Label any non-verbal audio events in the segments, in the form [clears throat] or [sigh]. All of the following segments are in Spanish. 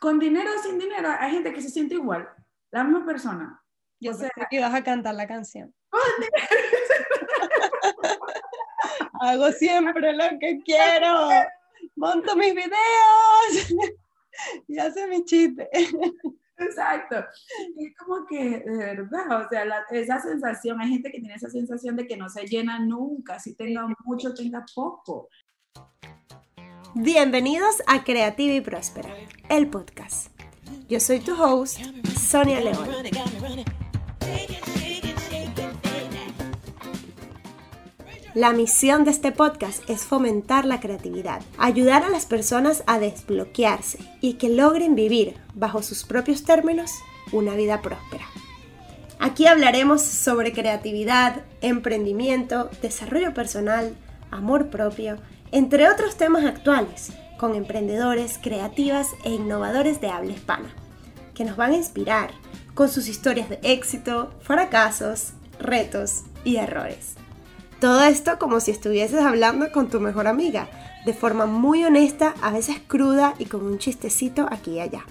con dinero o sin dinero, hay gente que se siente igual, la misma persona. Yo sé que vas a cantar la canción. [laughs] Hago siempre lo que quiero. Monto mis videos. [laughs] y hace mi chiste. Exacto. Es como que, de verdad, o sea, esa sensación, hay gente que tiene esa sensación de que no se llena nunca, si tenga mucho, tenga poco. Bienvenidos a Creativa y Próspera, el podcast. Yo soy tu host, Sonia León. La misión de este podcast es fomentar la creatividad, ayudar a las personas a desbloquearse y que logren vivir, bajo sus propios términos, una vida próspera. Aquí hablaremos sobre creatividad, emprendimiento, desarrollo personal, amor propio, entre otros temas actuales, con emprendedores, creativas e innovadores de habla hispana, que nos van a inspirar con sus historias de éxito, fracasos, retos y errores. Todo esto como si estuvieses hablando con tu mejor amiga, de forma muy honesta, a veces cruda y con un chistecito aquí y allá.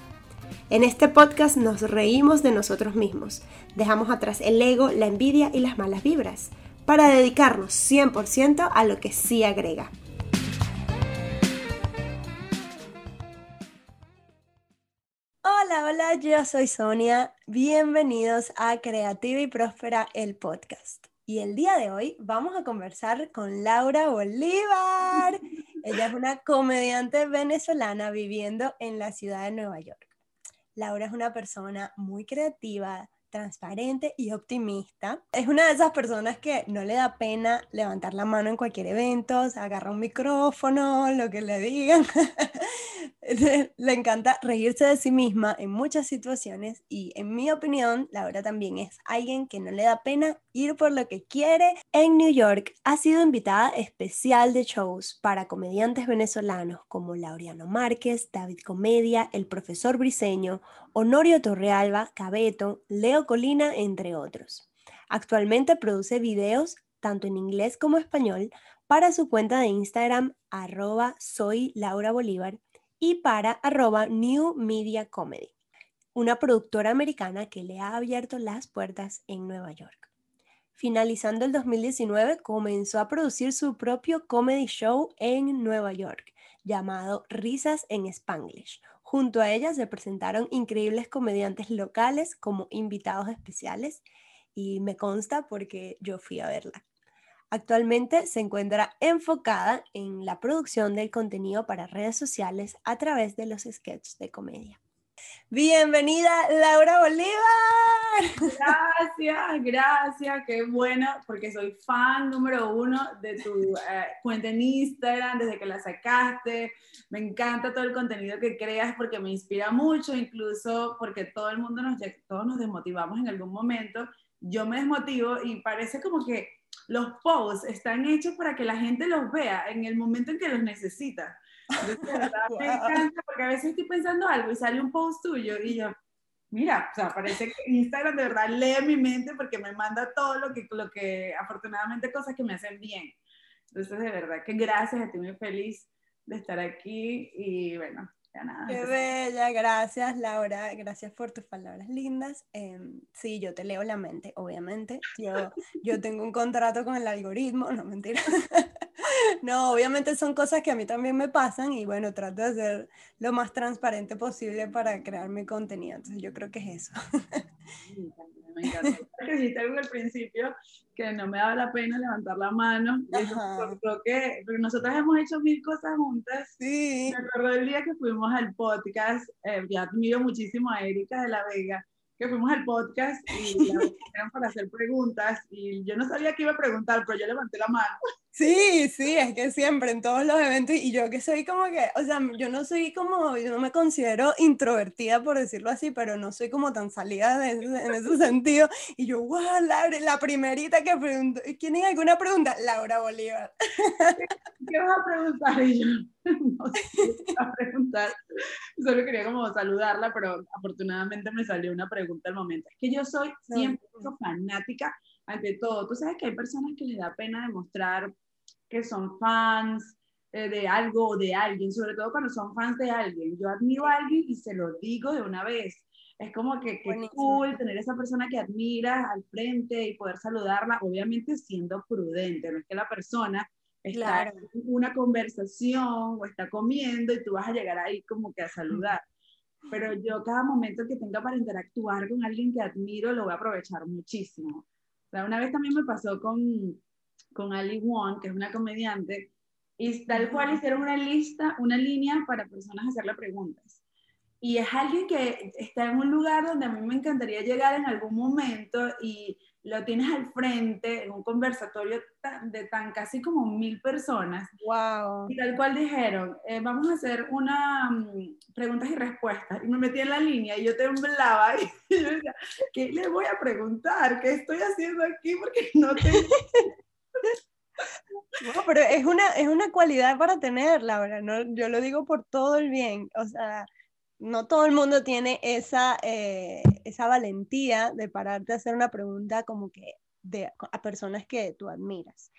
En este podcast nos reímos de nosotros mismos, dejamos atrás el ego, la envidia y las malas vibras, para dedicarnos 100% a lo que sí agrega, Hola, hola, yo soy Sonia. Bienvenidos a Creativa y Próspera, el podcast. Y el día de hoy vamos a conversar con Laura Bolívar. Ella es una comediante venezolana viviendo en la ciudad de Nueva York. Laura es una persona muy creativa, transparente y optimista. Es una de esas personas que no le da pena levantar la mano en cualquier evento, agarra un micrófono, lo que le digan. [laughs] [laughs] le encanta reírse de sí misma en muchas situaciones y en mi opinión, Laura también es alguien que no le da pena ir por lo que quiere. En New York ha sido invitada especial de shows para comediantes venezolanos como Laureano Márquez, David Comedia, el profesor Briseño Honorio Torrealba, Cabeto, Leo Colina, entre otros. Actualmente produce videos tanto en inglés como español para su cuenta de Instagram arroba soy Laura Bolívar y para arroba New Media Comedy, una productora americana que le ha abierto las puertas en Nueva York. Finalizando el 2019, comenzó a producir su propio comedy show en Nueva York, llamado Risas en Spanglish, Junto a ella se presentaron increíbles comediantes locales como invitados especiales y me consta porque yo fui a verla. Actualmente se encuentra enfocada en la producción del contenido para redes sociales a través de los sketches de comedia. Bienvenida Laura Bolívar. Gracias, gracias, qué bueno, porque soy fan número uno de tu eh, cuenta en Instagram desde que la sacaste. Me encanta todo el contenido que creas porque me inspira mucho, incluso porque todo el mundo nos, todos nos desmotivamos en algún momento. Yo me desmotivo y parece como que los posts están hechos para que la gente los vea en el momento en que los necesita. [laughs] me encanta porque a veces estoy pensando algo y sale un post tuyo y yo, mira, o sea, parece que Instagram de verdad lee mi mente porque me manda todo lo que, lo que afortunadamente cosas que me hacen bien. Entonces, de verdad que gracias, estoy muy feliz de estar aquí y bueno, Qué bella, gracias Laura, gracias por tus palabras lindas. Em, sí, yo te leo la mente, obviamente. Yo, yo tengo un contrato con el algoritmo, no mentira. [laughs] no, obviamente son cosas que a mí también me pasan y bueno, trato de ser lo más transparente posible para crear mi contenido. Entonces yo creo que es eso. Me encanta. [laughs] Dijiste algo al principio que no me daba la pena levantar la mano. Creo que, pero nosotros hemos hecho mil cosas juntas. Sí. Me acuerdo el día que fuimos al podcast, eh, ya admiro muchísimo a Erika de la Vega, que fuimos al podcast y la [laughs] para hacer preguntas y yo no sabía qué iba a preguntar, pero yo levanté la mano. Sí, sí, es que siempre en todos los eventos y yo que soy como que, o sea, yo no soy como, yo no me considero introvertida por decirlo así, pero no soy como tan salida de, en ese sentido y yo, wow, Laura, la primerita que preguntó, ¿tienen alguna pregunta? Laura Bolívar. ¿Qué vas a preguntar? Y yo, [laughs] no sé qué a preguntar, solo quería como saludarla, pero afortunadamente me salió una pregunta al momento. Es que yo soy siempre fanática ante todo. Tú sabes que hay personas que les da pena demostrar que son fans, eh, de algo o de alguien, sobre todo cuando son fans de alguien. Yo admiro a alguien y se lo digo de una vez. Es como que, que cool tener esa persona que admiras al frente y poder saludarla, obviamente siendo prudente, no es que la persona está en una conversación o está comiendo y tú vas a llegar ahí como que a saludar. Pero yo cada momento que tenga para interactuar con alguien que admiro lo voy a aprovechar muchísimo. O sea, una vez también me pasó con, con Ali Wong, que es una comediante, y tal cual hicieron una lista, una línea para personas hacerle preguntas. Y es alguien que está en un lugar donde a mí me encantaría llegar en algún momento y lo tienes al frente en un conversatorio de tan casi como mil personas. Wow. Y tal cual dijeron, eh, vamos a hacer una mm, preguntas y respuestas. Y me metí en la línea y yo temblaba [laughs] y yo decía, ¿qué le voy a preguntar? ¿Qué estoy haciendo aquí? Porque no tengo... [laughs] No, pero es una, es una cualidad para tener, Laura, ¿no? yo lo digo por todo el bien, o sea, no todo el mundo tiene esa, eh, esa valentía de pararte a hacer una pregunta como que de, a personas que tú admiras.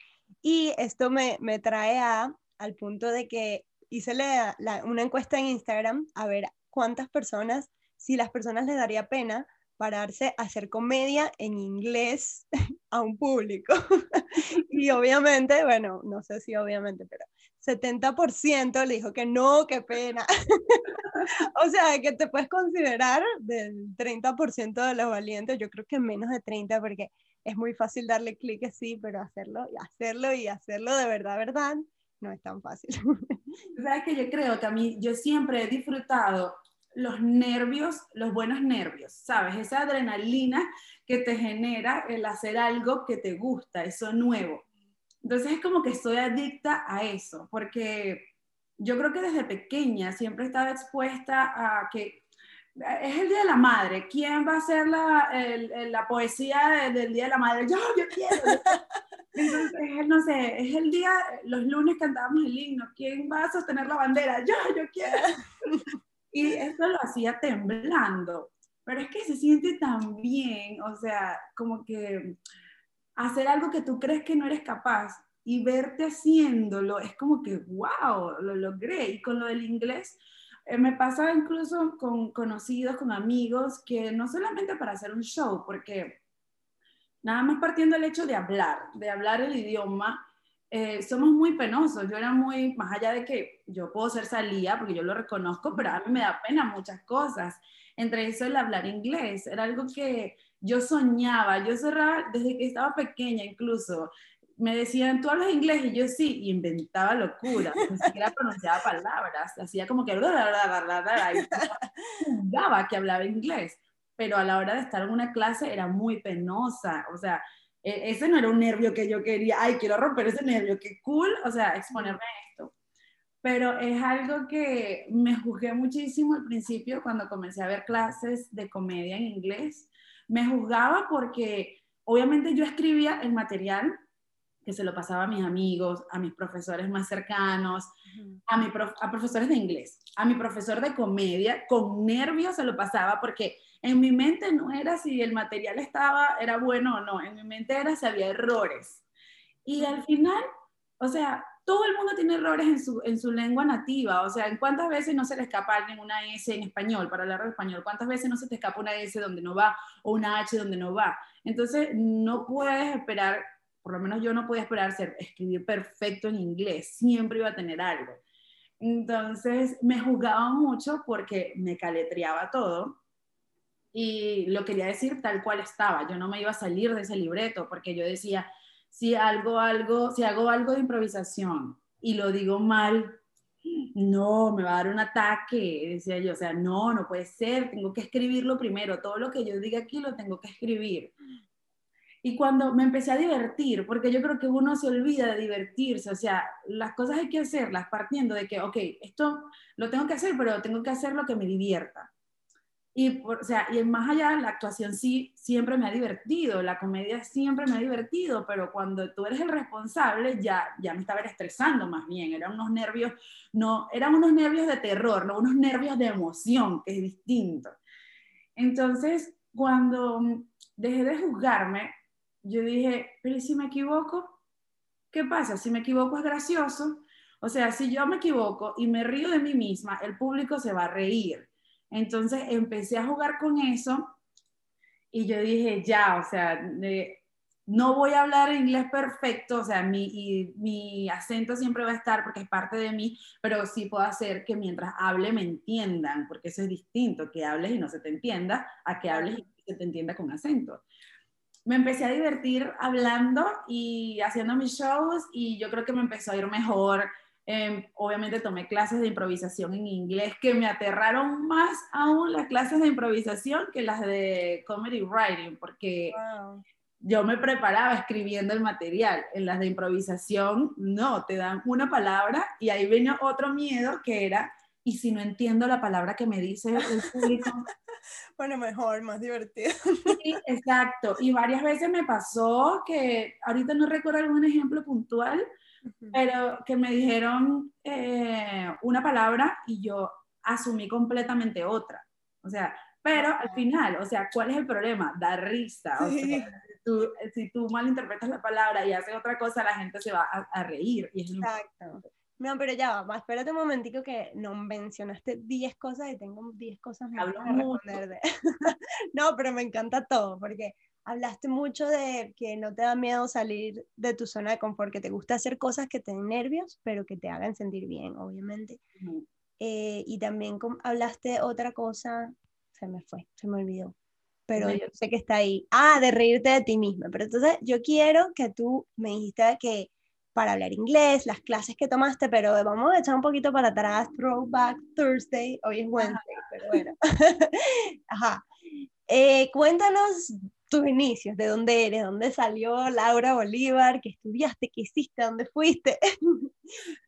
Y esto me, me trae a, al punto de que hice la, una encuesta en Instagram a ver cuántas personas, si las personas les daría pena pararse a hacer comedia en inglés [laughs] a un público. [laughs] y obviamente, bueno, no sé si obviamente, pero 70% le dijo que no, qué pena. [laughs] o sea, que te puedes considerar del 30% de los valientes, yo creo que menos de 30 porque es muy fácil darle clic así, pero hacerlo y hacerlo y hacerlo de verdad, verdad, no es tan fácil. Sabes que yo creo que a mí, yo siempre he disfrutado los nervios, los buenos nervios, ¿sabes? Esa adrenalina que te genera el hacer algo que te gusta, eso nuevo. Entonces es como que estoy adicta a eso, porque yo creo que desde pequeña siempre estaba expuesta a que es el Día de la Madre. ¿Quién va a hacer la, la poesía del Día de la Madre? Yo, yo quiero. Entonces, no sé, es el día, los lunes cantábamos el himno. ¿Quién va a sostener la bandera? Yo, yo quiero. Y eso lo hacía temblando. Pero es que se siente tan bien, o sea, como que hacer algo que tú crees que no eres capaz y verte haciéndolo, es como que, wow, lo logré. Y con lo del inglés, eh, me pasa incluso con conocidos, con amigos, que no solamente para hacer un show, porque nada más partiendo del hecho de hablar, de hablar el idioma, eh, somos muy penosos. Yo era muy, más allá de que yo puedo ser salía, porque yo lo reconozco, pero a mí me da pena muchas cosas. Entre eso el hablar inglés, era algo que yo soñaba, yo cerraba desde que estaba pequeña incluso. Me decían, ¿tú hablas inglés? Y yo sí, y inventaba locura, ni siquiera pronunciaba palabras, hacía como que y jugaba que hablaba inglés, pero a la hora de estar en una clase era muy penosa, o sea, ese no era un nervio que yo quería, ay, quiero romper ese nervio, qué cool, o sea, exponerme a esto. Pero es algo que me juzgué muchísimo al principio cuando comencé a ver clases de comedia en inglés. Me juzgaba porque obviamente yo escribía el material que se lo pasaba a mis amigos, a mis profesores más cercanos, a, mi a profesores de inglés, a mi profesor de comedia, con nervios se lo pasaba porque en mi mente no era si el material estaba, era bueno o no, en mi mente era si había errores. Y al final, o sea, todo el mundo tiene errores en su, en su lengua nativa, o sea, ¿en cuántas veces no se le escapa a alguien una S en español, para hablar español? ¿Cuántas veces no se te escapa una S donde no va o una H donde no va? Entonces, no puedes esperar, por lo menos yo no podía esperar ser, escribir perfecto en inglés, siempre iba a tener algo. Entonces, me juzgaba mucho porque me caletreaba todo y lo quería decir tal cual estaba. Yo no me iba a salir de ese libreto porque yo decía, si algo, algo, si hago algo de improvisación y lo digo mal, no, me va a dar un ataque, decía yo, o sea, no, no puede ser, tengo que escribirlo primero, todo lo que yo diga aquí lo tengo que escribir. Y cuando me empecé a divertir, porque yo creo que uno se olvida de divertirse, o sea, las cosas hay que hacerlas partiendo de que, ok, esto lo tengo que hacer, pero tengo que hacer lo que me divierta. Y, o sea, y más allá, la actuación sí siempre me ha divertido, la comedia siempre me ha divertido, pero cuando tú eres el responsable ya, ya me estaba estresando más bien, eran unos nervios, no, eran unos nervios de terror, no unos nervios de emoción, que es distinto. Entonces, cuando dejé de juzgarme, yo dije, pero si me equivoco? ¿Qué pasa? Si me equivoco es gracioso, O sea, si yo me equivoco y me río de mí misma, el público se va a reír. Entonces empecé a jugar con eso y yo dije, ya, o sea, no voy a hablar inglés perfecto, o sea, mi, y, mi acento siempre va a estar porque es parte de mí, pero sí puedo hacer que mientras hable me entiendan, porque eso es distinto, que hables y no se te entienda, a que hables y se te entienda con acento. Me empecé a divertir hablando y haciendo mis shows y yo creo que me empezó a ir mejor. Em, obviamente tomé clases de improvisación en inglés que me aterraron más aún las clases de improvisación que las de comedy writing, porque yo me preparaba escribiendo el material. En las de improvisación, no, te dan una palabra y ahí viene otro miedo que era, ¿y si no entiendo la palabra que me dice el público? [laughs] bueno, mejor, más divertido. sí, exacto. Y varias veces me pasó que, ahorita no recuerdo algún ejemplo puntual, pero que me dijeron eh, una palabra y yo asumí completamente otra. O sea, pero al final, o sea, ¿cuál es el problema? Da risa. O sea, si tú malinterpretas la palabra y haces otra cosa, la gente se va a, reír. Y Exacto. No, pero ya va, espérate un momentico que no mencionaste 10 cosas y tengo 10 cosas más para responder. De... [laughs] no, pero me encanta todo, porque hablaste mucho de que no te da miedo salir de tu zona de confort, que te gusta hacer cosas que te den nervios, pero que te hagan sentir bien, obviamente. Eh, y también hablaste otra cosa, se me fue, se me olvidó pero yo sé que está ahí. Ah, de reírte de ti misma. Pero entonces yo quiero que tú me dijiste que para hablar inglés, las clases que tomaste, pero vamos a echar un poquito para atrás, Throwback Thursday, hoy es Wednesday, pero bueno. [laughs] Ajá. Eh, cuéntanos tus inicios, de dónde eres, dónde salió Laura Bolívar, qué estudiaste, qué hiciste, dónde fuiste. [laughs]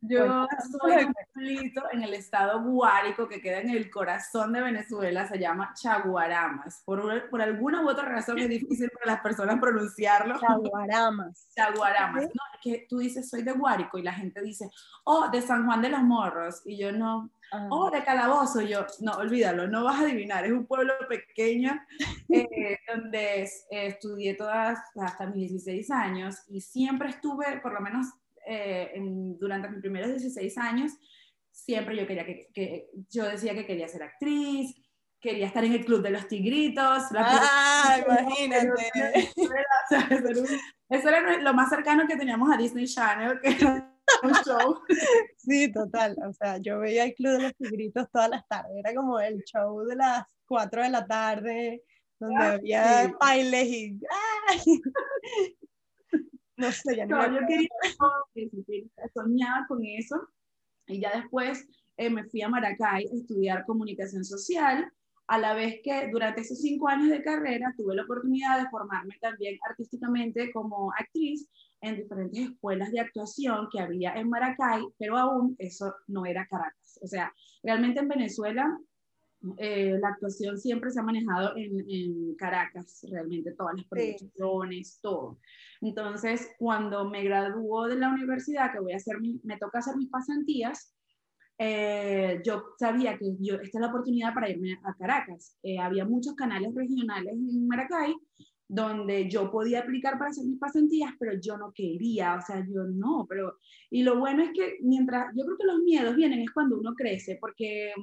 Yo soy un [laughs] pueblito en el estado Guárico que queda en el corazón de Venezuela, se llama Chaguaramas. Por, por alguna u otra razón es difícil para las personas pronunciarlo. Chaguaramas. [laughs] Chaguaramas. No, es que tú dices soy de Guárico y la gente dice, oh, de San Juan de los Morros. Y yo no, oh, de Calabozo. Yo, no, olvídalo, no vas a adivinar. Es un pueblo pequeño [laughs] eh, donde eh, estudié todas hasta mis 16 años y siempre estuve, por lo menos eh, durante mis primeros 16 años, siempre yo quería que, yo decía que quería ser actriz, quería estar en el club de los tigritos. ah, imagínate. [laughs] Eso era lo más cercano que teníamos a Disney Channel, que un show. [laughs] Sí, total. O sea, yo veía el club de los tigritos todas las tardes. Era como el show de las 4 de la tarde, donde ah, había bailes y... [laughs] No sé, ya no. yo quería, soñaba con eso y ya después eh, me fui a Maracay a estudiar comunicación social, a la vez que durante esos cinco años de carrera tuve la oportunidad de formarme también artísticamente como actriz en diferentes escuelas de actuación que había en Maracay, pero aún eso no era Caracas. O sea, realmente en Venezuela eh, la actuación siempre se ha manejado en, Caracas, realmente todas las producciones, todo. Entonces, cuando me graduó de la universidad, que voy a hacer me toca hacer mis pasantías, eh, yo sabía que yo, esta es la oportunidad para irme a Caracas. Eh, había muchos canales regionales en Maracay donde yo podía aplicar para hacer mis pasantías, pero yo no quería, o sea, yo no, pero... Y lo bueno es que mientras, yo creo que los miedos vienen es cuando uno crece, porque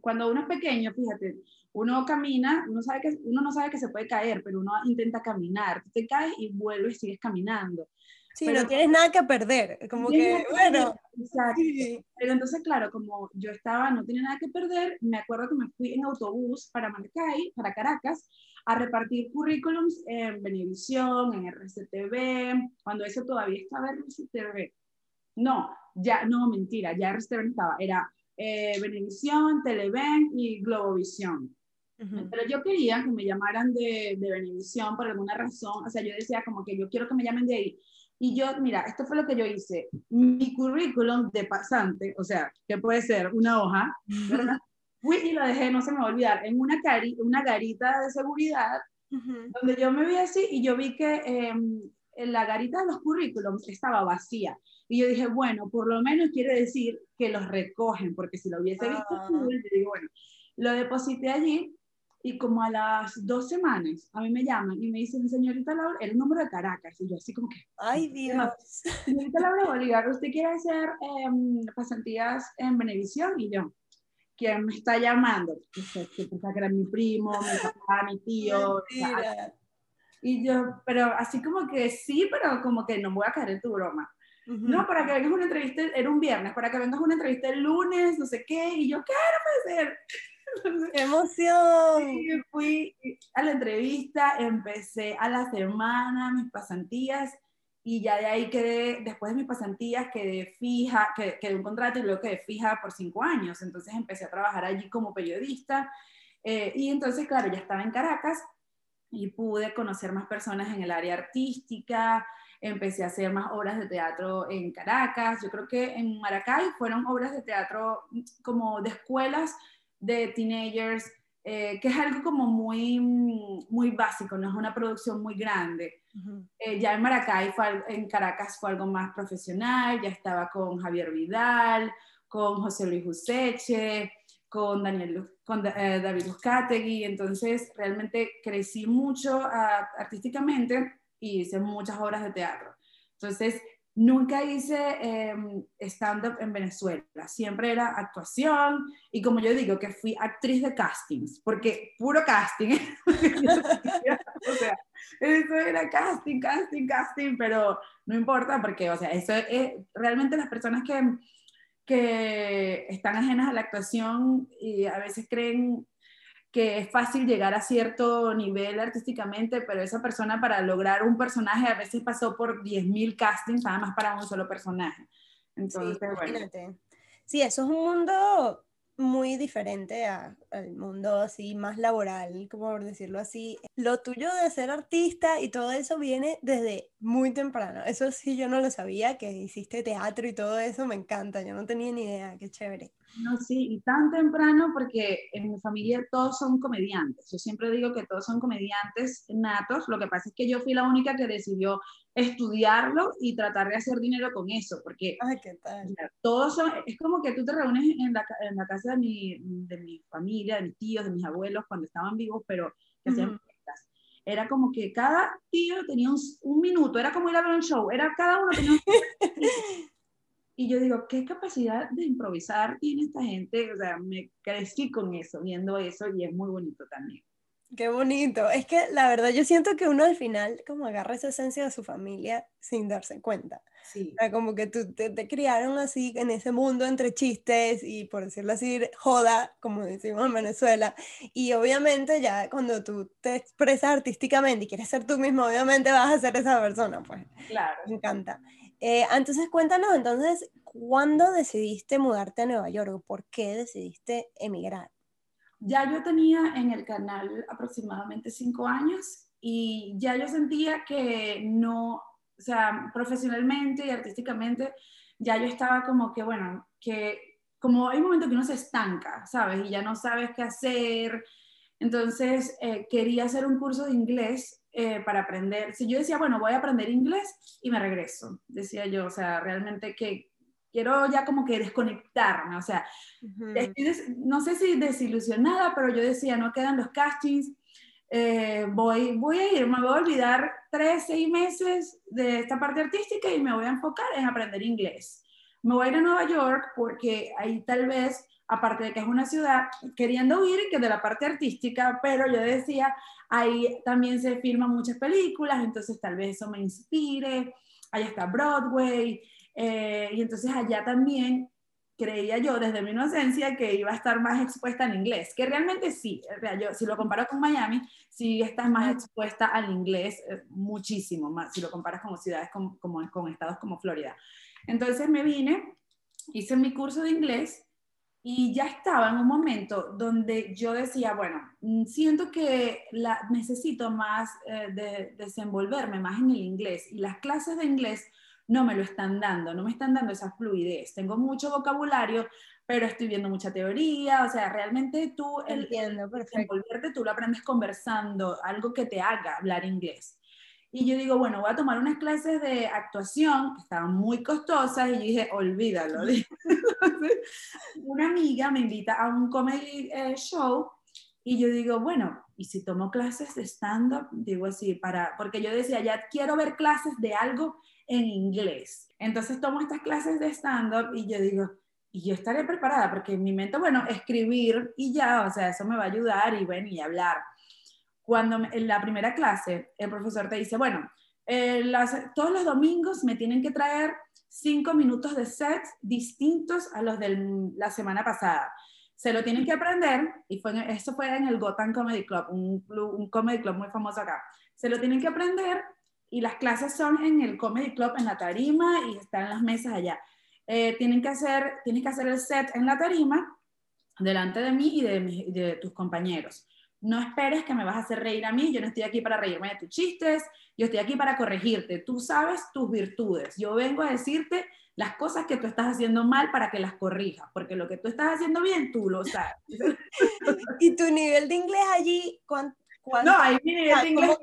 cuando uno es pequeño, fíjate, uno camina, uno, sabe que, uno no sabe que se puede caer, pero uno intenta caminar. Te caes y vuelves y sigues caminando. Sí, no tienes nada que perder, como que, bueno. Exacto. Pero entonces, claro, como yo estaba, no tenía nada que perder, me acuerdo que me fui en autobús para Maracay, para Caracas, a repartir currículums en Benevisión, en RCTV, cuando eso todavía estaba en RCTV. No, ya, no, mentira, ya RCTV estaba, era eh, Televen y Globovisión. Pero yo quería que me llamaran de, de Benevisión por alguna razón, o sea, yo decía como que yo quiero que me llamen de ahí. Y yo, mira, esto fue lo que yo hice. Mi currículum de pasante, o sea, que puede ser una hoja, ¿verdad? [laughs] Fui y lo dejé, no se me va a olvidar, en una, cari una garita de seguridad, donde yo me vi así y yo vi que em, en la garita de los currículums estaba vacía. Y yo dije, bueno, por lo menos quiere decir que los recogen, porque si lo hubiese visto, ah. yo digo, bueno, lo deposité allí y como a las dos semanas, a mí me llaman y me dicen, señorita Laura, el número de Caracas. Y yo así como que... Ay, Dios. Señorita Laura Bolívar, ¿usted quiere hacer eh, pasantías en Benevisión? Y yo, ¿quién me está llamando? Que era mi primo, mi papá, mi tío. y yo, pero así como que sí, pero como que no voy a caer en tu broma. No, para que vengas una entrevista, era un viernes, para que vengas una entrevista el lunes, no sé qué, y yo, ¿qué puede ser? [laughs] ¡Qué emoción! Fui a la entrevista, empecé a la semana mis pasantías, y ya de ahí quedé, después de mis pasantías, quedé fija, quedé, un contrato y luego quedé fija por cinco años. Entonces empecé a trabajar allí como periodista. Eh, y entonces, claro, ya estaba en Caracas y pude conocer más personas en el área artística, empecé a hacer más obras de teatro en Caracas. Yo creo que en Maracay fueron obras de teatro como de escuelas de teenagers, eh, que es algo como muy, muy básico, no es una producción muy grande. Eh, ya en Maracay, fue, en Caracas fue algo más profesional, ya estaba con Javier Vidal, con José Luis Useche, con, Daniel, con eh, David Uzcategui, entonces realmente crecí mucho ah, artísticamente y hice muchas obras de teatro. Entonces, Nunca hice em, stand-up en Venezuela, siempre era actuación y como yo digo, que fui actriz de castings, porque puro casting, [laughs] o sea, eso era casting, casting, casting, pero no importa porque, o sea, eso es realmente las personas que, que están ajenas a la actuación y a veces creen que es fácil llegar a cierto nivel artísticamente, pero esa persona para lograr un personaje a veces pasó por 10.000 castings nada más para un solo personaje. Entonces, sí, bueno. Sí, eso es un mundo muy diferente al mundo así más laboral, como por decirlo así. Lo tuyo de ser artista y todo eso viene desde muy temprano. Eso sí, yo no lo sabía, que hiciste teatro y todo eso, me encanta. Yo no tenía ni idea, qué chévere. No, sí, y tan temprano porque en mi familia todos son comediantes. Yo siempre digo que todos son comediantes natos. Lo que pasa es que yo fui la única que decidió estudiarlo y tratar de hacer dinero con eso, porque Ay, ¿qué tal? todos son, es como que tú te reúnes en la, en la casa de mi, de mi, familia, de mis tíos, de mis abuelos cuando estaban vivos, pero que hacían fiestas. Era como que cada tío tenía un, un, minuto, era como ir a ver un show, era cada uno tenía un [laughs] Y yo digo, ¿qué capacidad de improvisar tiene esta gente? O sea, me crecí con eso, viendo eso, y es muy bonito también. Qué bonito. Es que la verdad yo siento que uno al final como agarra esa esencia de su familia sin darse cuenta. Sí. O sea, como que tú, te, te, criaron así en ese mundo entre chistes y por decirlo así, joda, como decimos en Venezuela. Y obviamente ya cuando tú te expresas artísticamente y quieres ser tú mismo, obviamente vas a ser esa persona, pues. Claro. Me encanta. Eh, entonces cuéntanos, entonces, ¿cuándo decidiste mudarte a Nueva York? ¿Por qué decidiste emigrar? Ya yo tenía en el canal aproximadamente cinco años y ya yo sentía que no, o sea, profesionalmente y artísticamente, ya yo estaba como que, bueno, que como hay un momento que uno se estanca, ¿sabes? Y ya no sabes qué hacer. Entonces, eh, quería hacer un curso de inglés eh, para aprender. Si yo decía, bueno, voy a aprender inglés y me regreso, decía yo, o sea, realmente que quiero ya como que desconectarme, o sea, no sé si desilusionada, pero yo decía, no quedan los castings, eh, voy, voy a ir, me voy a olvidar tres, seis meses de esta parte artística y me voy a enfocar en aprender inglés. Me voy a ir a Nueva York porque ahí tal vez aparte de que es una ciudad, queriendo huir que de la parte artística, pero yo decía, ahí también se filman muchas películas, entonces tal vez eso me inspire, allá está Broadway, eh, y entonces allá también creía yo desde mi inocencia que iba a estar más expuesta al inglés, que realmente sí, yo, si lo comparo con Miami, sí estás más expuesta al inglés eh, muchísimo más, si lo comparas con ciudades como, como, con estados como Florida. Entonces me vine, hice mi curso de inglés y ya estaba en un momento donde yo decía, bueno, mm, siento que la, necesito más eh, de, desenvolverme más en el inglés y las clases de inglés no me lo están dando, no me están dando esa fluidez. Tengo mucho vocabulario, pero estoy viendo mucha teoría, o sea, realmente tú, el, Entiendo, desenvolverte, tú lo aprendes conversando, algo que te haga hablar inglés. Y yo digo, bueno, voy a tomar unas clases de actuación que estaban muy costosas y yo dije, olvídalo. una amiga me invita a un comedy eh, show Y yo digo, bueno, ¿y si tomo clases de stand-up? Digo así, para, porque yo decía, ya quiero ver clases de algo en inglés. Entonces tomo estas clases de stand-up y yo digo, y yo estaré preparada, porque en mi mente, bueno, escribir y ya, o sea, eso me va a ayudar y bueno, y hablar. Cuando en la primera clase el profesor te dice, bueno, eh, todos los domingos me tienen que traer cinco minutos de sets distintos a los de la semana pasada se lo tienen que aprender, y fue, esto fue en el Gotham Comedy Club, un, un comedy club muy famoso acá, se lo tienen que aprender y las clases son en el comedy club, en la tarima, y están las mesas allá. Eh, tienen que hacer, tienes que hacer el set en la tarima, delante de mí y de, de tus compañeros. No esperes que me vas a hacer reír a mí, yo no estoy aquí para reírme de tus chistes, yo estoy aquí para corregirte. Tú sabes tus virtudes. Yo vengo a decirte las cosas que tú estás haciendo mal para que las corrijas, porque lo que tú estás haciendo bien, tú lo sabes. [laughs] ¿Y tu nivel de inglés allí? ¿cuánto, no, ahí mi nivel de inglés,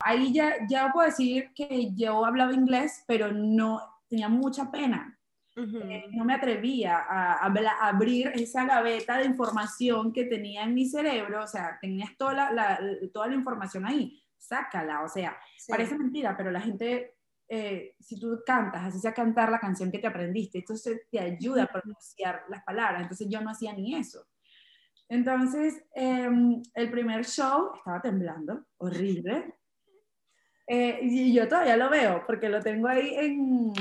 ahí ya, ya puedo decir que yo hablaba inglés, pero no tenía mucha pena. Eh, no me atrevía a, a, abrir esa gaveta de información que tenía en mi cerebro, o sea, tenías toda la, toda la información ahí, sácala, o sea, parece mentira, pero la gente eh, si tú cantas, así sea cantar la canción que te aprendiste, entonces te ayuda a pronunciar las palabras. Entonces yo no hacía ni eso. Entonces, em, el primer show estaba temblando, horrible. Eh, y yo todavía lo veo, porque lo tengo ahí en,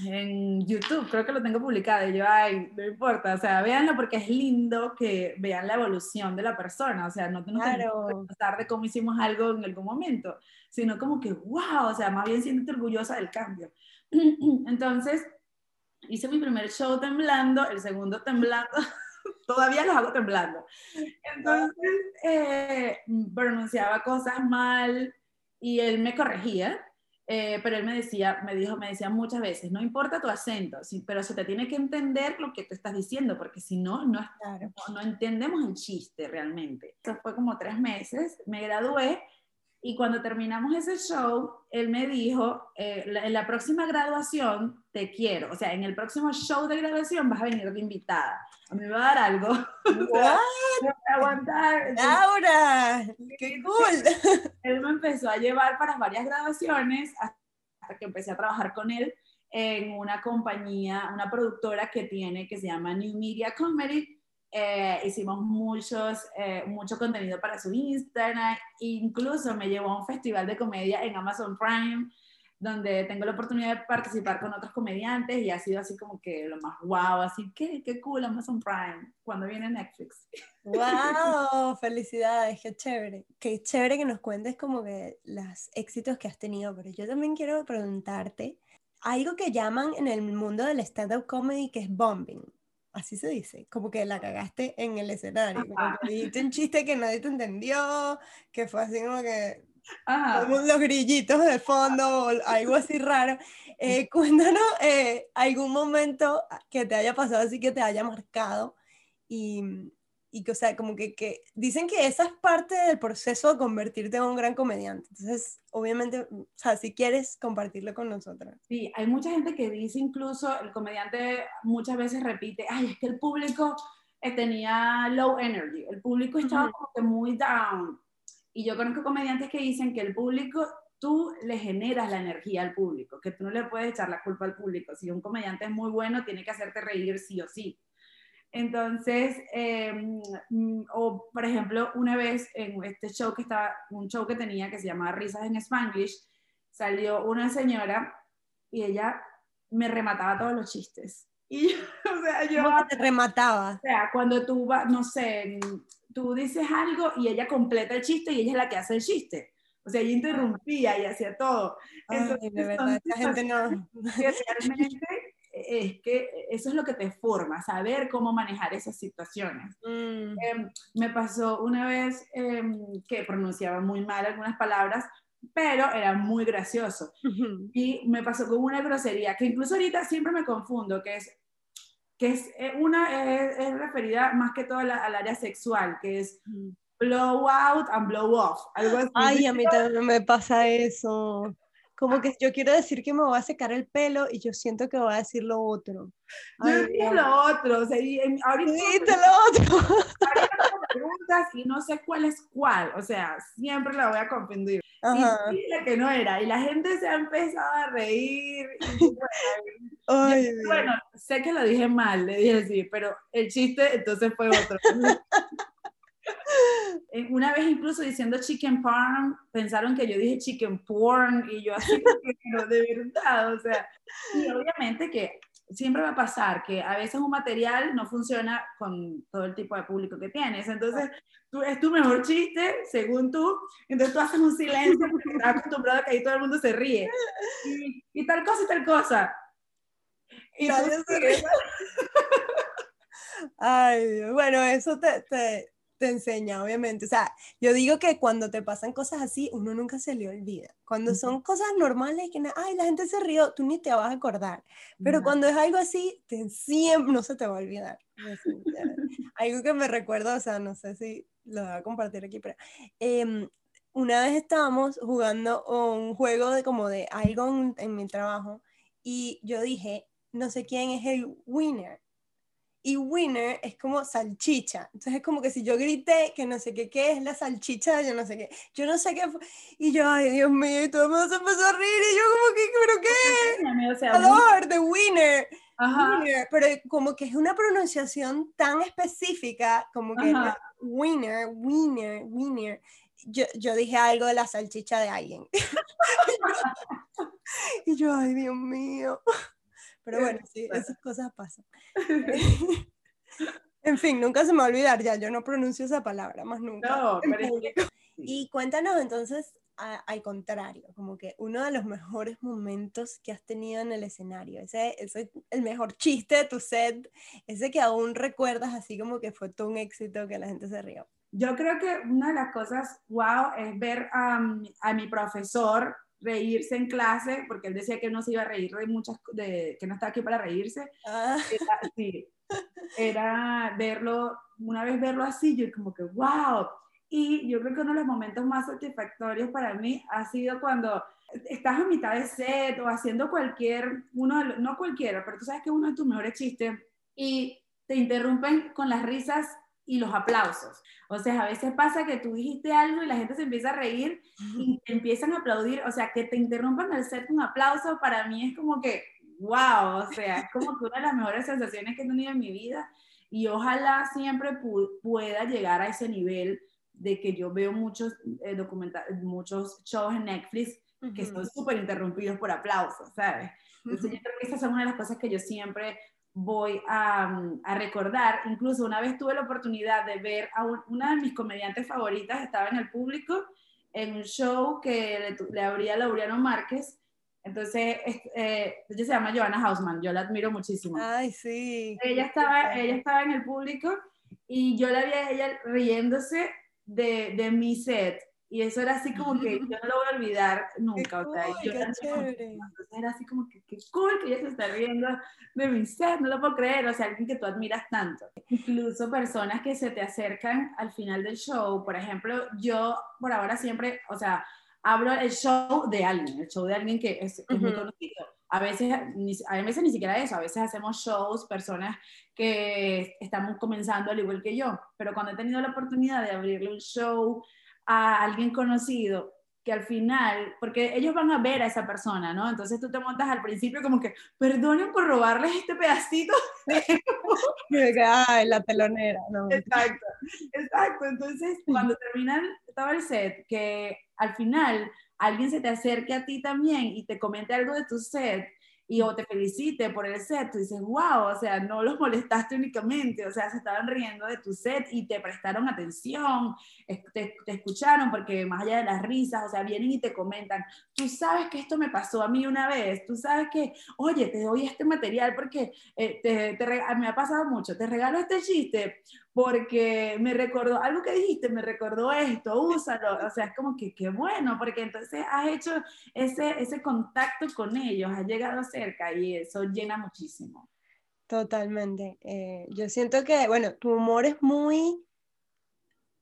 en YouTube, creo que lo tengo publicado, y yo, ay, no importa, o sea, véanlo porque es lindo que vean la evolución de la persona, o sea, no, no claro. tenemos que de cómo hicimos algo en algún momento, sino como que, wow, o sea, más bien siéntete orgullosa del cambio. [clears throat] Entonces, hice mi primer show temblando, el segundo temblando, [laughs] todavía los hago temblando. Entonces, eh, pronunciaba cosas mal y él me corregía eh, pero él me decía, me dijo, me decía muchas veces, no importa tu acento, pero se te tiene que entender lo que tú estás diciendo, porque si no, no, no, entendemos el chiste realmente. Esto fue como tres meses, me gradué y cuando terminamos ese show, él me dijo, eh, en la próxima graduación te quiero, o sea, en el próximo show de graduación vas a venir de invitada. A mí me va a dar algo. [laughs] ¿What? aguantar. Laura, qué [laughs] cool. Él me empezó a llevar para varias graduaciones hasta que empecé a trabajar con él en una compañía, una productora que tiene que se llama New Media Comedy eh, hicimos muchos, eh, mucho contenido para su Instagram, incluso me llevó a un festival de comedia en Amazon Prime, donde tengo la oportunidad de participar con otros comediantes y ha sido así como que lo más guau, así que qué cool Amazon Prime, cuando viene Netflix. ¡Wow! [laughs] Felicidades, qué chévere. Qué chévere que nos cuentes como que los éxitos que has tenido, pero yo también quiero preguntarte algo que llaman en el mundo del stand-up comedy que es bombing así se dice, como que la cagaste en el escenario, como que dijiste un chiste que nadie te entendió, que fue así como que como los grillitos de fondo o [laughs] algo así raro. Eh, cuéntanos eh, algún momento que te haya pasado así que te haya marcado y, y que, o sea, como que, que, dicen que esa es parte del proceso de convertirte en un gran comediante. Entonces, obviamente, o sea, si quieres compartirlo con nosotros. Sí, hay mucha gente que dice incluso, el comediante muchas veces repite, ay, es que el público eh, tenía low energy, el público estaba como que muy down. Y yo conozco comediantes que dicen que el público, tú le generas la energía al público, que tú no le puedes echar la culpa al público. Si un comediante es muy bueno, tiene que hacerte reír sí o sí. Entonces, mm, o por ejemplo, una vez en este show que estaba, un show que tenía que se llamaba Risas en Spanglish, salió una señora y ella me remataba todos los chistes. Y, [laughs] o sea, yo... ¿Cómo te remataba? O sea, cuando tú vas, no sé, tú dices algo y ella completa el chiste y ella es la que hace el chiste. O sea, ella interrumpía y hacía todo. Entonces, de verdad, esta gente no... Realmente es que eso es lo que te forma, saber cómo manejar esas situaciones. Mm. Em, me pasó una vez em, que pronunciaba muy mal algunas palabras, pero era muy gracioso. Y me pasó con una grosería que incluso ahorita siempre me confundo, que es que es eh, una es, referida más que todo al área sexual, que es blow out and blow off, algo así. Ay, a mí también me pasa eso como que yo quiero decir que me voy a secar el pelo y yo siento que voy a decir lo otro. Yo dije lo otro, o sea, y ahorita... lo otro. [laughs] preguntas y no sé cuál es cuál, o sea, siempre la voy a confundir. Y dije que no era, y la gente se ha empezado a reír. bueno, [laughs] sé que lo dije mal, le dije sí, pero el chiste entonces fue otro. [laughs] [laughs] Una vez incluso diciendo chicken porn, pensaron que yo dije chicken porn y yo así, pero [laughs] de verdad, o sea, y obviamente que siempre va a pasar que a veces un material no funciona con todo el tipo de público que tienes. Entonces, tú, es tu mejor chiste, según tú, entonces tú haces un silencio porque estás acostumbrado a que ahí todo el mundo se ríe. Y, tal cosa y tal cosa. Y [laughs] Ay, bueno, eso te, te, te enseña, obviamente. O sea, yo digo que cuando te pasan cosas así, uno nunca se le olvida. Cuando son cosas normales que, ay, la gente se rió, tú ni te vas a acordar. Pero cuando es algo así, te, siempre no se te va a olvidar. [laughs] algo que me recuerdo, o sea, no sé si lo voy a compartir aquí, pero em, una vez estábamos jugando un juego de como de algo en, en mi trabajo y yo dije, no sé quién es el winner y winner es como salchicha. Entonces es como que si yo grité que no sé qué, qué es la salchicha, yo no sé qué, yo no sé qué fue. Y yo, ay, Dios mío, y todo el mundo se empezó a reír y yo como que, ¿pero qué? O sea, de winner. winner. Pero como que es una pronunciación tan específica, como que winner, winner, winner. Yo, yo dije algo de la salchicha de alguien. [laughs] y yo, ay, Dios mío. Pero bueno, sí, esas cosas pasan. [laughs] [laughs] en fin, nunca se me va a olvidar ya, yo no pronuncio esa palabra más nunca. No, pero Y cuéntanos entonces al contrario, como que uno de los mejores momentos que has tenido en el escenario, ese, es el mejor chiste de tu set, ese que aún recuerdas así como que fue todo un éxito que la gente se rió. Yo creo que una de las cosas, wow, es ver a mi profesor reírse en clase, porque él decía que no se iba a reír de muchas, de, que no estaba aquí para reírse. Ah. Era, sí, era verlo, una vez verlo así, yo como que, wow. Y yo creo que uno de los momentos más satisfactorios para mí ha sido cuando estás a mitad de set o haciendo cualquier, uno, no cualquiera, pero tú sabes que uno de tus mejores chistes y te interrumpen con las risas y los aplausos. O sea, a veces pasa que tú dijiste algo y la gente se empieza a reír y [laughs] te empiezan a aplaudir. O sea, que te interrumpan el set un aplauso, para mí es como que, wow, o sea, es como que una de las mejores sensaciones que he tenido en mi vida. Y ojalá siempre pueda llegar a ese nivel de que yo veo muchos, eh, muchos shows en Netflix que son súper interrumpidos por aplausos, ¿sabes? Entonces yo creo que esas son una de las cosas que yo siempre voy a, recordar. Incluso una vez tuve la oportunidad de ver a una de mis comediantes favoritas, estaba en el público, en un show que le, abría Laureano Márquez. Entonces, eh, ella se llama Joanna Hausman, yo la admiro muchísimo. Ay, sí. Ella estaba, ella estaba en el público y yo la vi a ella riéndose de, de mi set y eso era así como que [laughs] yo no lo voy a olvidar nunca. o sea, yo era, entonces era así como que qué cool que ella se está riendo de mi set, no lo puedo creer. O sea, alguien que tú admiras tanto. Incluso personas que se te acercan al final del show. Por ejemplo, yo por ahora siempre, o sea, hablo el show de alguien, el show de alguien que es, muy conocido. A veces, a veces ni siquiera eso, a veces hacemos shows, personas que estamos comenzando al igual que yo, pero cuando he tenido la oportunidad de abrirle un show a alguien conocido que al final, porque ellos van a ver a esa persona, ¿no? Entonces tú te montas al principio como que, perdonen por robarles este pedacito. [laughs] [laughs] Ay, la telonera. No. Exacto, exacto. Entonces, cuando terminan, estaba el set, que al final alguien se te acerque a ti también y te comente algo de tu set, y o te felicite por el set, tú dices, wow, o sea, no los [laughs] molestaste únicamente, o sea, se estaban riendo de tu set y te prestaron atención, te, escucharon, porque más allá de las risas, o sea, vienen y te comentan, tú sabes que esto me pasó a mí una vez, tú sabes que, oye, te doy este material porque eh, te, te, me ha pasado mucho, te regalo este chiste porque me recordó, algo que dijiste, me recordó esto, úsalo, o sea, es como que qué bueno, porque entonces has hecho ese, ese contacto con ellos, has llegado cerca y eso llena muchísimo. Totalmente. Eh, yo siento que, bueno, tu humor es muy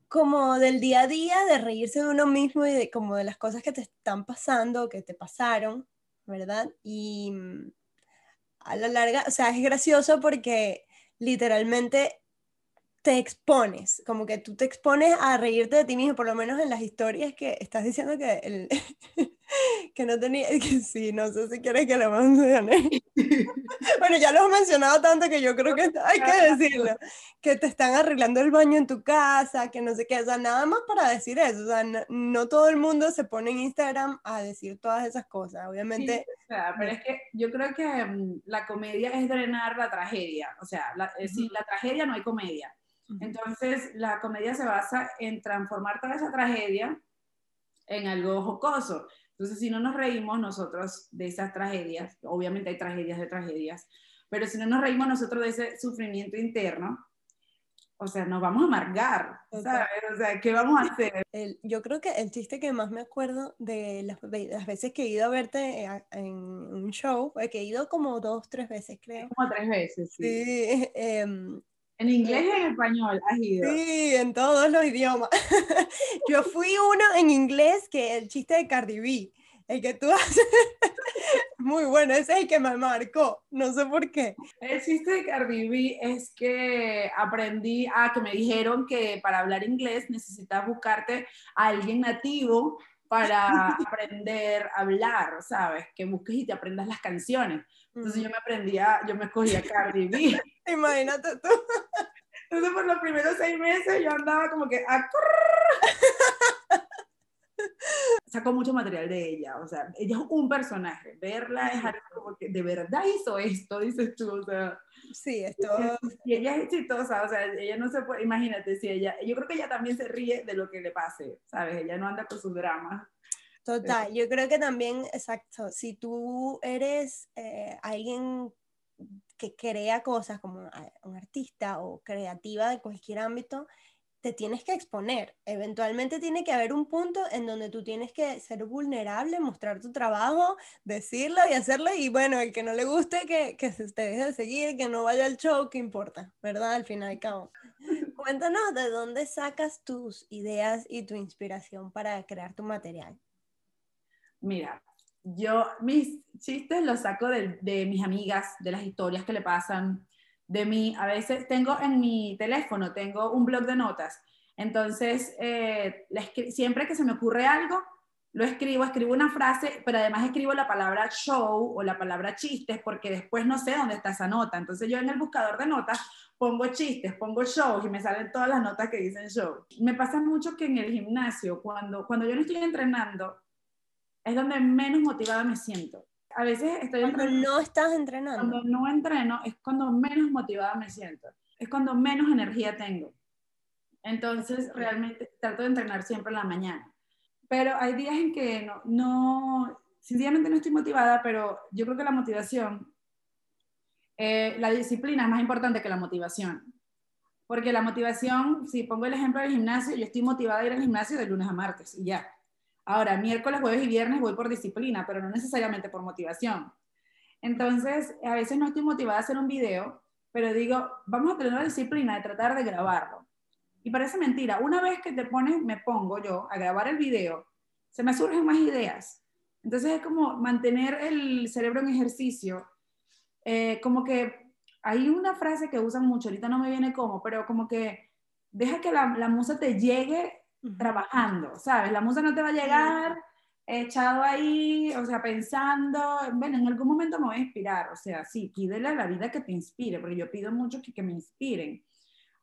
como del día a día, de reírse de uno mismo y de como de las cosas que te están pasando, que te pasaron, ¿verdad? Y mm, a la larga, o sea, es gracioso porque literalmente te expones, como que tú te expones a reírte de ti mismo, por lo menos en las historias que estás diciendo que, el, [laughs] que no tenía, [laughs] que sí, no sé si quieres que lo mencione. [laughs] bueno, ya lo he mencionado tanto que yo creo que hay que decirlo, que te están arreglando el baño en tu casa, que no sé qué, o sea, nada más para decir eso, o sea, no, todo el mundo se pone en Instagram a decir todas esas cosas, obviamente. pero es que yo creo que mm, la comedia es drenar la tragedia, o sea, la, eh, sin la tragedia no hay comedia. Entonces, la comedia se basa en transformar toda esa tragedia en algo jocoso. Entonces, si no nos reímos nosotros de esas tragedias, obviamente hay tragedias de tragedias, pero si no nos reímos nosotros de ese sufrimiento interno, o sea, nos vamos a amargar, ¿sabes? O sea, ¿qué vamos a hacer? [laughs] yo creo que el chiste que más me acuerdo de las, veces que he ido a verte eh, en un show, que he ido como dos, tres veces, creo. Como tres veces, sí. sí [laughs] em, en inglés y en español has ido. Sí, en todos los idiomas. [laughs] Yo fui uno en inglés que el chiste de Cardi B, el que tú [laughs] haces, muy bueno, ese es el que me marcó, no sé por qué. El chiste de Cardi B es que aprendí a que me dijeron que para hablar inglés necesitas buscarte a alguien nativo para [laughs] aprender a hablar, ¿sabes? Que busques y te aprendas las canciones. Entonces yo me aprendía, yo me escogía Cardi B. Imagínate tú. Entonces por los primeros seis meses yo andaba como que a [laughs] Sacó mucho material de ella, o sea, ella es un personaje, verla es algo como que de verdad hizo esto, dices tú, o sea. Sí, esto. Y ella es exitosa, o sea, ella no se puede, imagínate, si ella, yo creo que ella también se ríe de lo que le pase, ¿sabes? Ella no anda con sus dramas. Total, yo creo que también, exacto, si tú eres eh, alguien que crea cosas como un artista o creativa de cualquier ámbito, te tienes que exponer. Eventualmente tiene que haber un punto en donde tú tienes que ser vulnerable, mostrar tu trabajo, decirlo y hacerlo. Y bueno, el que no le guste, que, que se te deje de seguir, que no vaya al show, ¿qué importa? ¿Verdad? Al fin y cabo. [laughs] Cuéntanos de dónde sacas tus ideas y tu inspiración para crear tu material. Mira, yo mis chistes los saco de, de, mis amigas, de las historias que le pasan, de mí. A veces tengo en mi teléfono, tengo un blog de notas. Entonces, eh, siempre que se me ocurre algo, lo escribo, escribo una frase, pero además escribo la palabra show o la palabra chistes, porque después no sé dónde está esa nota. Entonces yo en el buscador de notas pongo chistes, pongo shows y me salen todas las notas que dicen show. Me pasa mucho que en el gimnasio, cuando, cuando yo no estoy entrenando, es donde menos motivada me siento. A veces estoy cuando no estás entrenando. Cuando no entreno es cuando menos motivada me siento. Es cuando menos energía tengo. Entonces, realmente trato de entrenar siempre en la mañana. Pero hay días en que no, no sencillamente no estoy motivada, pero yo creo que la motivación, eh, la disciplina es más importante que la motivación. Porque la motivación, si pongo el ejemplo del gimnasio, yo estoy motivada a ir al gimnasio de lunes a martes y ya. Ahora, miércoles, jueves y viernes voy por disciplina, pero no necesariamente por motivación. Entonces, a veces no estoy motivada a hacer un video, pero digo, vamos a tener la disciplina de tratar de grabarlo. Y parece mentira, una vez que te pones, me pongo yo a grabar el video, se me surgen más ideas. Entonces es como mantener el cerebro en ejercicio. Eh, como que hay una frase que usan mucho, ahorita no me viene como, pero como que deja que la, la musa te llegue trabajando, ¿sabes? La musa no te va a llegar echado ahí, o sea, pensando, bueno, en algún momento me voy a inspirar, o sea, sí, pídele a la vida que te inspire, porque yo pido mucho que, que me inspiren,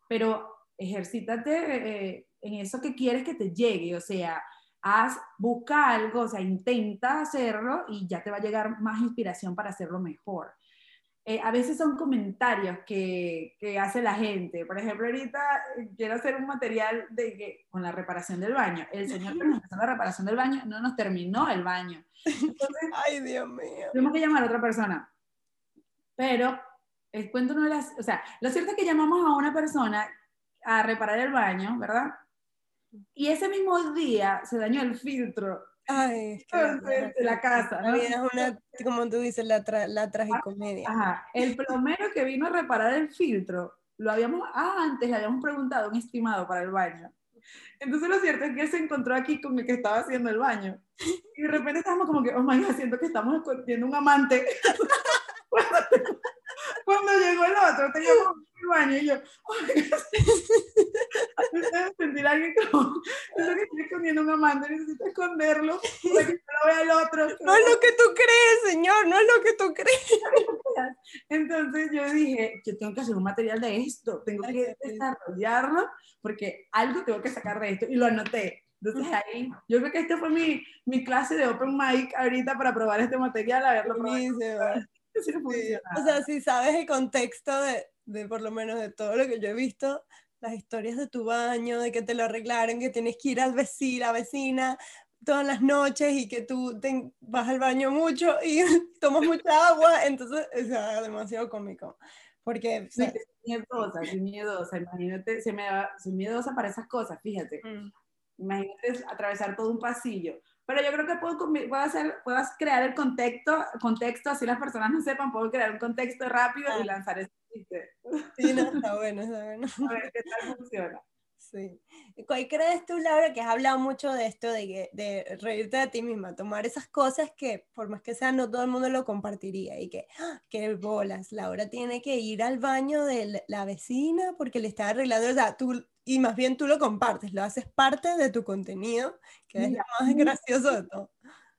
pero ejercítate eh, en eso que quieres que te llegue, o sea, haz, busca algo, o sea, intenta hacerlo y ya te va a llegar más inspiración para hacerlo mejor. Eh, a veces son comentarios que, que, hace la gente. Por ejemplo, ahorita eh, quiero hacer un material de que, con la reparación del baño. El señor que nos [laughs] hizo la reparación del baño no nos terminó el baño. Entonces, Ay, Dios mío. Tuvimos que llamar a otra persona. Pero, es cuento no las, o sea, lo cierto es que llamamos a una persona a reparar el baño, ¿verdad? Y ese mismo día se dañó el filtro Ay, es que de la casa. ¿no? Es una, como tú dices, la, tra la tragicomedia. Ajá. El plomero que vino a reparar el filtro, lo habíamos, ah, antes le habíamos preguntado un estimado para el baño. Entonces lo cierto es que él se encontró aquí con el que estaba haciendo el baño. Y de repente estábamos como que, oh my God, siento que estamos escondiendo un amante. [laughs] cuando, llegó el otro, teníamos el baño y yo, oh [laughs] sentir a alguien como, siento que estoy escondiendo un amante, necesito esconderlo para que no lo vea el otro. No es lo que tú crees, señor, no es lo que tú crees. [laughs] Entonces yo dije, yo tengo que hacer un material de esto, tengo que desarrollarlo porque algo tengo que sacar de esto y lo anoté. Entonces ahí, yo creo que esta fue mi, mi clase de open mic ahorita para probar este material, a verlo. Sí, o sea, si sabes el contexto de, de, por lo menos de todo lo que yo he visto, las historias de tu baño, de que te lo arreglaron, que tienes que ir al vecino, a vecina todas las noches y que tú te vas al baño mucho y [laughs] tomas mucha agua, entonces es demasiado cómico. Porque... Sí, miedosa, soy miedosa, imagínate, se me da, soy miedosa para esas cosas, fíjate. Mm. Imagínate atravesar todo un pasillo. Pero yo creo que puedo, puedo, hacer, puedo crear el contexto, contexto, así las personas no sepan, puedo crear un contexto rápido y ah. lanzar ese chiste. Sí, no, está bueno, está bueno. [laughs] A ver qué tal funciona. Sí. ¿Cuál crees tú, Laura, que has hablado mucho de esto, de, de reírte de ti misma, tomar esas cosas que, por más que sea, no todo el mundo lo compartiría y que, ¡ah! qué bolas, Laura tiene que ir al baño de la vecina porque le está arreglando, o sea, tú, y más bien tú lo compartes, lo haces parte de tu contenido, que es lo más gracioso de todo.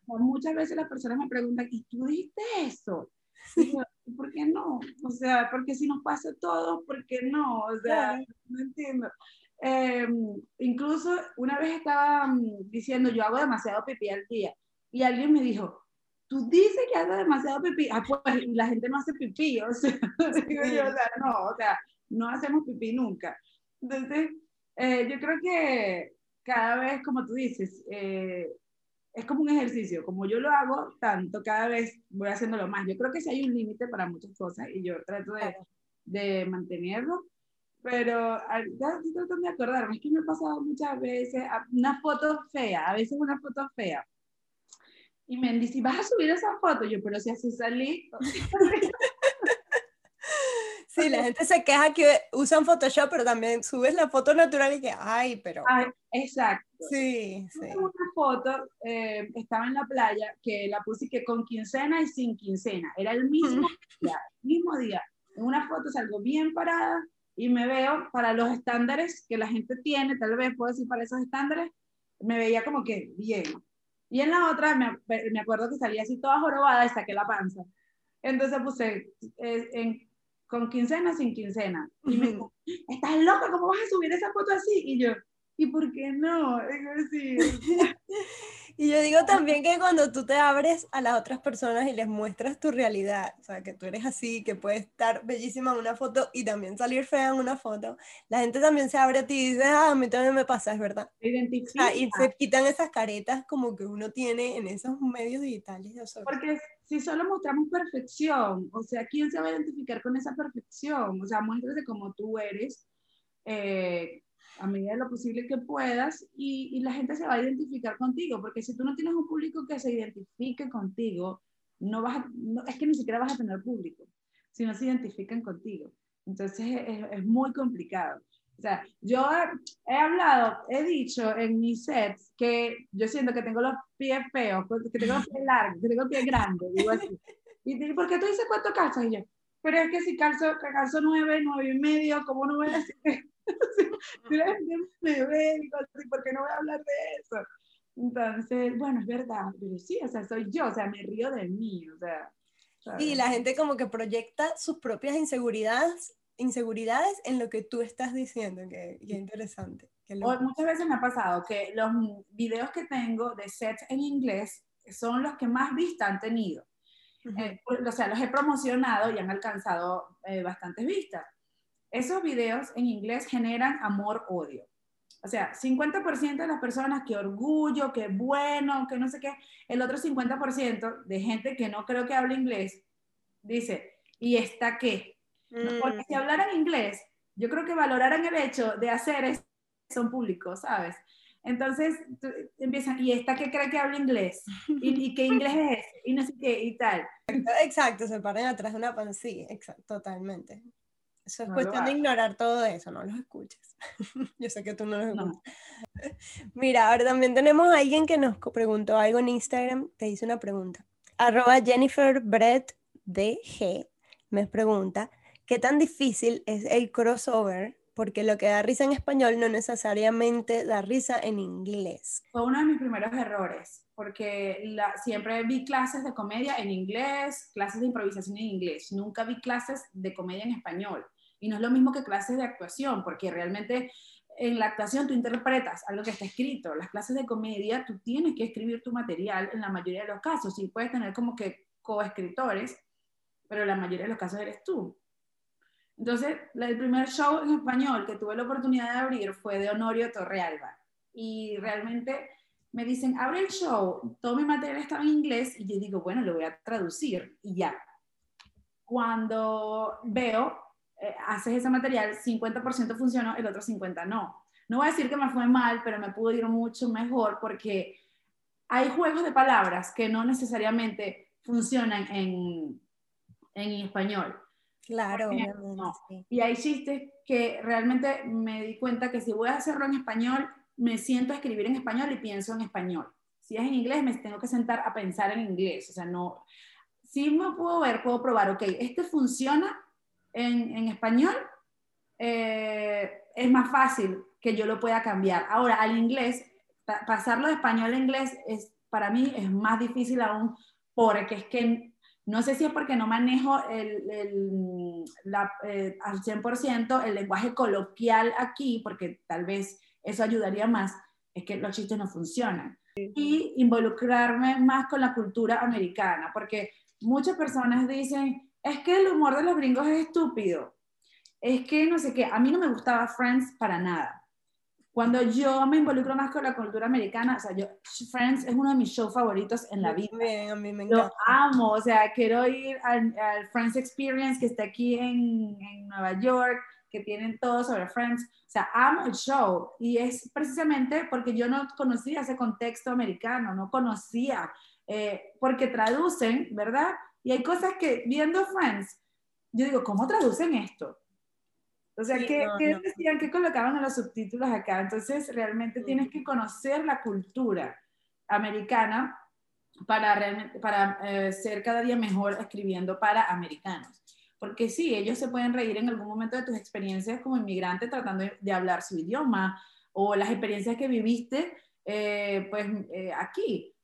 Muchas veces las personas me preguntan, ¿y tú dijiste eso? Y yo, ¿por qué no? O sea, porque si nos pasa todo, ¿por qué no? O sea, no entiendo. Em, incluso una vez estaba mm, diciendo, yo hago demasiado pipí al día, y alguien me dijo, tú dices que hago demasiado pipí, ah, pues la gente no hace pipí, o sea, [laughs] no, o sea, no hacemos pipí nunca. Entonces, eh, yo creo que cada vez, como tú dices, eh, es como un ejercicio, como yo lo hago tanto, cada vez voy haciéndolo más. Yo creo que si hay un límite para muchas cosas y yo trato de, de mantenerlo, pero ya estoy tratando de acordarme, es que me ha pasado muchas veces una foto fea, a veces una foto fea. Y me dice, ¿vas a subir esa foto? Yo, pero si así salí. [laughs] Sí, la gente se queja que usan Photoshop, pero también subes la foto natural y que, ay, pero... Ay, exacto. Sí, sí. Una foto, eh, estaba en la playa, que la puse que con quincena y sin quincena. Era el mismo [laughs] día, mismo día. En una foto salgo bien parada, y me veo para los estándares que la gente tiene, tal vez puedo decir para esos estándares, me veía como que bien. Y en la otra me, me acuerdo que salía así toda jorobada y saqué la panza. Entonces puse eh, en, con quincena, sin quincena. Y me dijo, estás loca, ¿cómo vas a subir esa foto así? Y yo, ¿y por qué no? [laughs] y yo digo también que cuando tú te abres a las otras personas y les muestras tu realidad, o sea, que tú eres así, que puedes estar bellísima en una foto y también salir fea en una foto, la gente también se abre a ti y dice, ah, a mí también me pasa, es verdad. Identifica. y se quitan esas caretas como que uno tiene en esos medios digitales. Porque si solo mostramos perfección, o sea, ¿quién se va a identificar con esa perfección? O sea, muéstrate como tú eres. Eh, a medida de lo posible que puedas y, y, la gente se va a identificar contigo, porque si tú no tienes un público que se identifique contigo, no vas no, es que ni siquiera vas a tener público, si no se identifican contigo. Entonces es, es muy complicado. O sea, yo he, he, hablado, he dicho en mis sets que yo siento que tengo los pies feos, que tengo los pies largos, que tengo los pies grandes, digo así. Y ¿por qué tú dices cuánto calzas? Y yo, pero es que si calzo, calzo nueve, nueve y medio, ¿cómo no voy a decir me ve, ¿por qué no voy a hablar de eso? Entonces, bueno, es verdad, pero sí, o sea, soy yo, o sea, me río de mí, o sea. Y la gente como que proyecta sus propias inseguridades, inseguridades en lo que tú estás diciendo, que, que interesante. muchas veces me ha pasado que los videos que tengo de sets en inglés son los que más vistas han tenido. Eh, o sea, los he promocionado y han alcanzado eh, bastantes vistas esos videos en inglés generan amor-odio. O sea, 50% de las personas que orgullo, que bueno, que no sé qué, el otro 50% de gente que no creo que hable inglés dice, ¿y está qué? Porque si mm. hablaran inglés, yo creo que valoraran el hecho de hacer eso son públicos, ¿sabes? Entonces empiezan, ¿y esta qué cree que habla inglés? ¿Y, ¿Y, qué inglés es? Y no sé qué, y tal. Exacto, se paran atrás de una pan, sí, exacto, totalmente. Eso es No cuestión de ignorar todo eso, no los escuches. [laughs] Yo sé que tú no los No. escuchas. Mira, ahora también tenemos a alguien que nos preguntó algo en Instagram, te hice una pregunta. Arroba Jennifer Brett DG me pregunta, ¿qué tan difícil es el crossover? Porque lo que da risa en español no necesariamente da risa en inglés. Fue uno de mis primeros errores, porque la- siempre vi clases de comedia en inglés, clases de improvisación en inglés, nunca vi clases de comedia en español. Y no es lo mismo que clases de actuación, porque realmente en la actuación tú interpretas algo que está escrito. Las clases de comedia tú tienes que escribir tu material en la mayoría de los casos. Sí puedes tener como que coescritores, pero la mayoría de los casos eres tú. Entonces, el primer show en español que tuve la oportunidad de abrir fue de Honorio Torrealba. Y realmente me dicen, abre el show, todo mi material estaba en inglés y yo digo, bueno, lo voy a traducir y ya. Cuando veo, eh, haces ese material, 50% funcionó, el otro 50% no. No voy a decir que me fue mal, pero me pudo ir mucho mejor porque hay juegos de palabras que no necesariamente funcionan en, en español. Claro, ejemplo, no. sí. Y hay chistes que realmente me di cuenta que si voy a hacerlo en español, me siento a escribir en español y pienso en español. Si es en inglés, me tengo que sentar a pensar en inglés. O sea, no. Si me puedo ver, puedo probar, ok, este funciona en, en español, eh, es más fácil que yo lo pueda cambiar. Ahora, al inglés, pa- pasarlo de español a inglés es, para mí es más difícil aún porque es que no sé si es porque no manejo el, el- la, eh, al 100% el lenguaje coloquial aquí, porque tal vez eso ayudaría más, es que los chistes no funcionan. Y involucrarme más con la cultura americana, porque muchas personas dicen, es que el humor de los gringos es estúpido, es que no sé qué, a mí no me gustaba Friends para nada. Cuando yo me involucro más con la cultura americana, o sea, yo, Friends es uno de mis shows favoritos en la vida. también, a mí me Lo encanta. amo, o sea, quiero ir al, al Friends Experience que está aquí en, en Nueva York, que tienen todo sobre Friends. O sea, amo el show y es precisamente porque yo no conocía ese contexto americano, no conocía, eh, porque traducen, ¿verdad? Y hay cosas que viendo Friends, yo digo, ¿cómo traducen esto? O sea, Sí, ¿qué, no, qué no. decían? ¿Qué colocaban en los subtítulos acá? Entonces, realmente tienes que conocer la cultura americana para, para eh, ser cada día mejor escribiendo para americanos. Porque sí, ellos se pueden reír en algún momento de tus experiencias como inmigrante tratando de, de hablar su idioma o las experiencias que viviste eh, pues eh, aquí.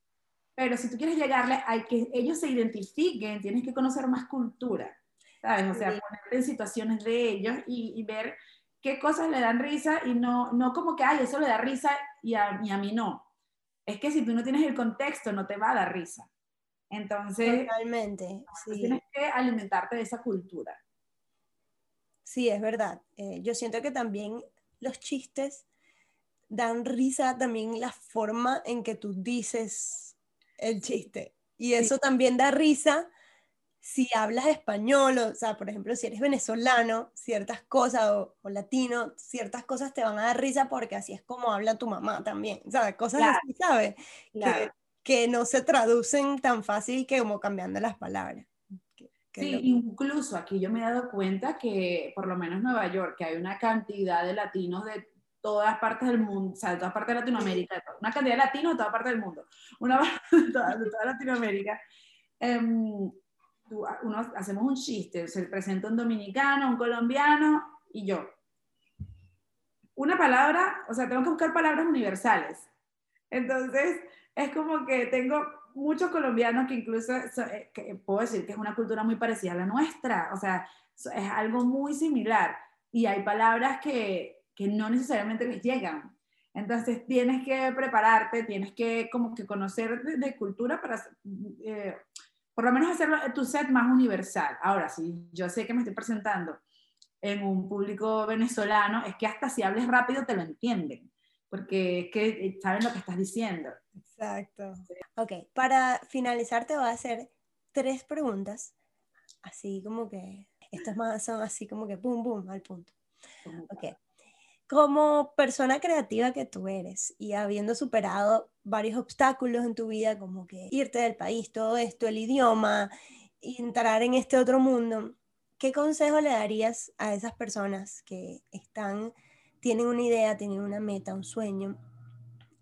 Pero si tú quieres llegarle a que ellos se identifiquen, tienes que conocer más cultura, ¿sabes? O sea, Sí. ponerte en situaciones de ellos y, y ver qué cosas le dan risa y no, no como que, ay, eso le da risa y a, y a mí no. Es que si tú no tienes el contexto, no te va a dar risa. Entonces, Totalmente, pues sí. tienes que alimentarte de esa cultura. Sí, es verdad. Eh, yo siento que también los chistes dan risa también la forma en que tú dices el chiste. Y eso también da risa si hablas español, o, sea, por ejemplo, si eres venezolano, ciertas cosas, o, o latino, ciertas cosas te van a dar risa porque así es como habla tu mamá también, ¿sabes? Cosas Claro, así, ¿sabes? Claro. Que, que no se traducen tan fácil que como cambiando las palabras. Que- que Sí, lo- incluso aquí yo me he dado cuenta que por lo menos en Nueva York, que hay una cantidad de latinos de todas partes del mundo, o sea, de todas partes de Latinoamérica, una cantidad de latinos de todas partes del mundo, una [laughs] de toda, de toda Latinoamérica. Em, tú- uno, hacemos un chiste, se presenta un dominicano, un colombiano y yo. Una palabra, o sea, tengo que buscar palabras universales. Entonces, es como que tengo muchos colombianos que incluso so- eh, que puedo decir que es una cultura muy parecida a la nuestra, o sea, es algo muy similar y hay palabras que, que no necesariamente les llegan. Entonces tienes que prepararte, tienes que como que conocer de, de cultura para eh, por lo menos hacerlo tu set más universal. Ahora, si yo sé que me estoy presentando en un público venezolano, es que hasta si hables rápido te lo entienden, porque es que eh, saben lo que estás diciendo. Exacto. Ok, para finalizar te voy a hacer tres preguntas, así como que, estas más son así como que pum, pum, al punto. Ok. Como persona creativa que tú eres y habiendo superado varios obstáculos en tu vida, como que irte del país, todo esto, el idioma, entrar en este otro mundo, ¿qué consejo le darías a esas personas que están, tienen una idea, tienen una meta, un sueño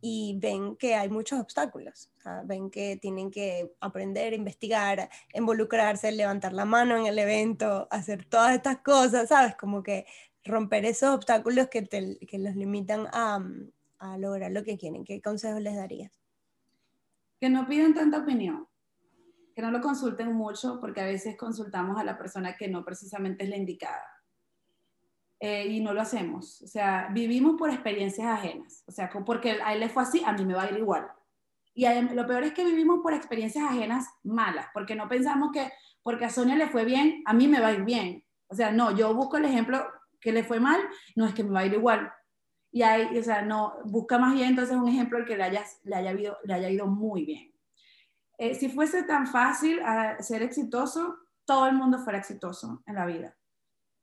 y ven que hay muchos obstáculos? ven que tienen que aprender, investigar, involucrarse, levantar la mano en el evento, hacer todas estas cosas, ¿sabes? Como que romper esos obstáculos que, que los limitan a, a lograr lo que quieren. ¿Qué consejos les darías? Que no pidan tanta opinión que no lo consulten mucho porque a veces consultamos a la persona que no precisamente es la indicada. Eh, y no lo hacemos. O sea, vivimos por experiencias ajenas. O sea, porque a él le fue así, a mí me va a ir igual. Y lo peor es que vivimos por experiencias ajenas malas, porque no pensamos que porque a Sonia le fue bien, a mí me va a ir bien. O sea, no, yo busco el ejemplo que le fue mal, no es que me va a ir igual. Y ahí, o sea, no, busca más bien entonces un ejemplo al que le haya, le haya, ido, le haya ido muy bien. Eh, si fuese tan fácil ah, ser exitoso, todo el mundo fuera exitoso en la vida.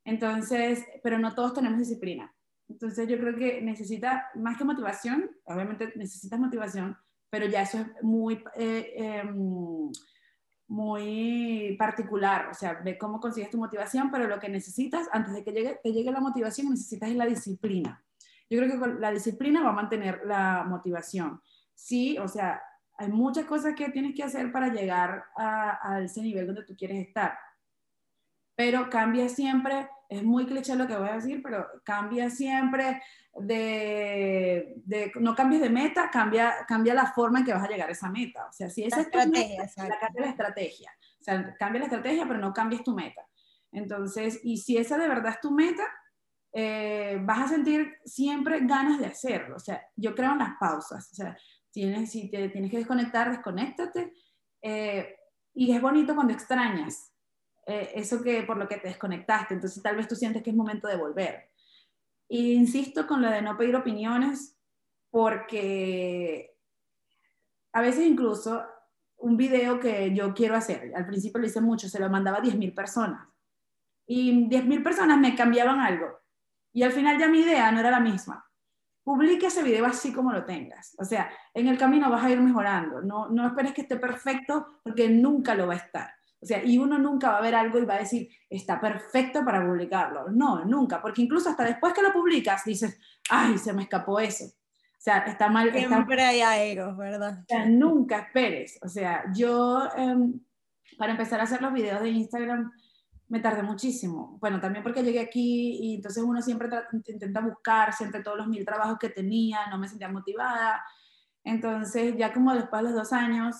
Entonces, pero no todos tenemos disciplina. Entonces yo creo que necesita más que motivación, obviamente necesitas motivación, pero ya eso es muy, eh, em, muy particular, o sea, ve cómo consigues tu motivación, pero lo que necesitas, antes de que llegue, te llegue la motivación, necesitas la disciplina. Yo creo que con la disciplina va a mantener la motivación. Sí, o sea, hay muchas cosas que tienes que hacer para llegar a, ese nivel donde tú quieres estar. Pero cambia siempre, es muy cliché lo que voy a decir, pero cambia siempre de, no cambies de meta, cambia, cambia la forma en que vas a llegar a esa meta. O sea, si esa estrategia, es la, cambia la estrategia. O sea, cambia la estrategia, pero no cambies tu meta. Entonces, y si esa de verdad es tu meta, eh, vas a sentir siempre ganas de hacerlo. O sea, yo creo en las pausas. O sea, Tienes, si te tienes que desconectar, desconéctate. Eh, y es bonito cuando extrañas eh, eso que por lo que te desconectaste. Entonces tal vez tú sientes que es momento de volver. Y insisto con lo de no pedir opiniones porque a veces incluso un video que yo quiero hacer, al principio lo hice mucho, se lo mandaba a 10.000 personas. Y 10.000 personas me cambiaban algo. Y al final ya mi idea no era la misma publique ese video así como lo tengas. O sea, en el camino vas a ir mejorando. No, no esperes que esté perfecto porque nunca lo va a estar. O sea, y uno nunca va a ver algo y va a decir, está perfecto para publicarlo. No, nunca, porque incluso hasta después que lo publicas dices, ay, se me escapó eso. O sea, está mal. Siempre hay egos, ¿verdad? O sea, nunca esperes. O sea, yo, em, para empezar a hacer los videos de Instagram, me tardé muchísimo. Bueno, también porque llegué aquí y entonces uno siempre intenta buscarse entre todos los mil trabajos que tenía, no me sentía motivada. Entonces, ya como después de los dos años,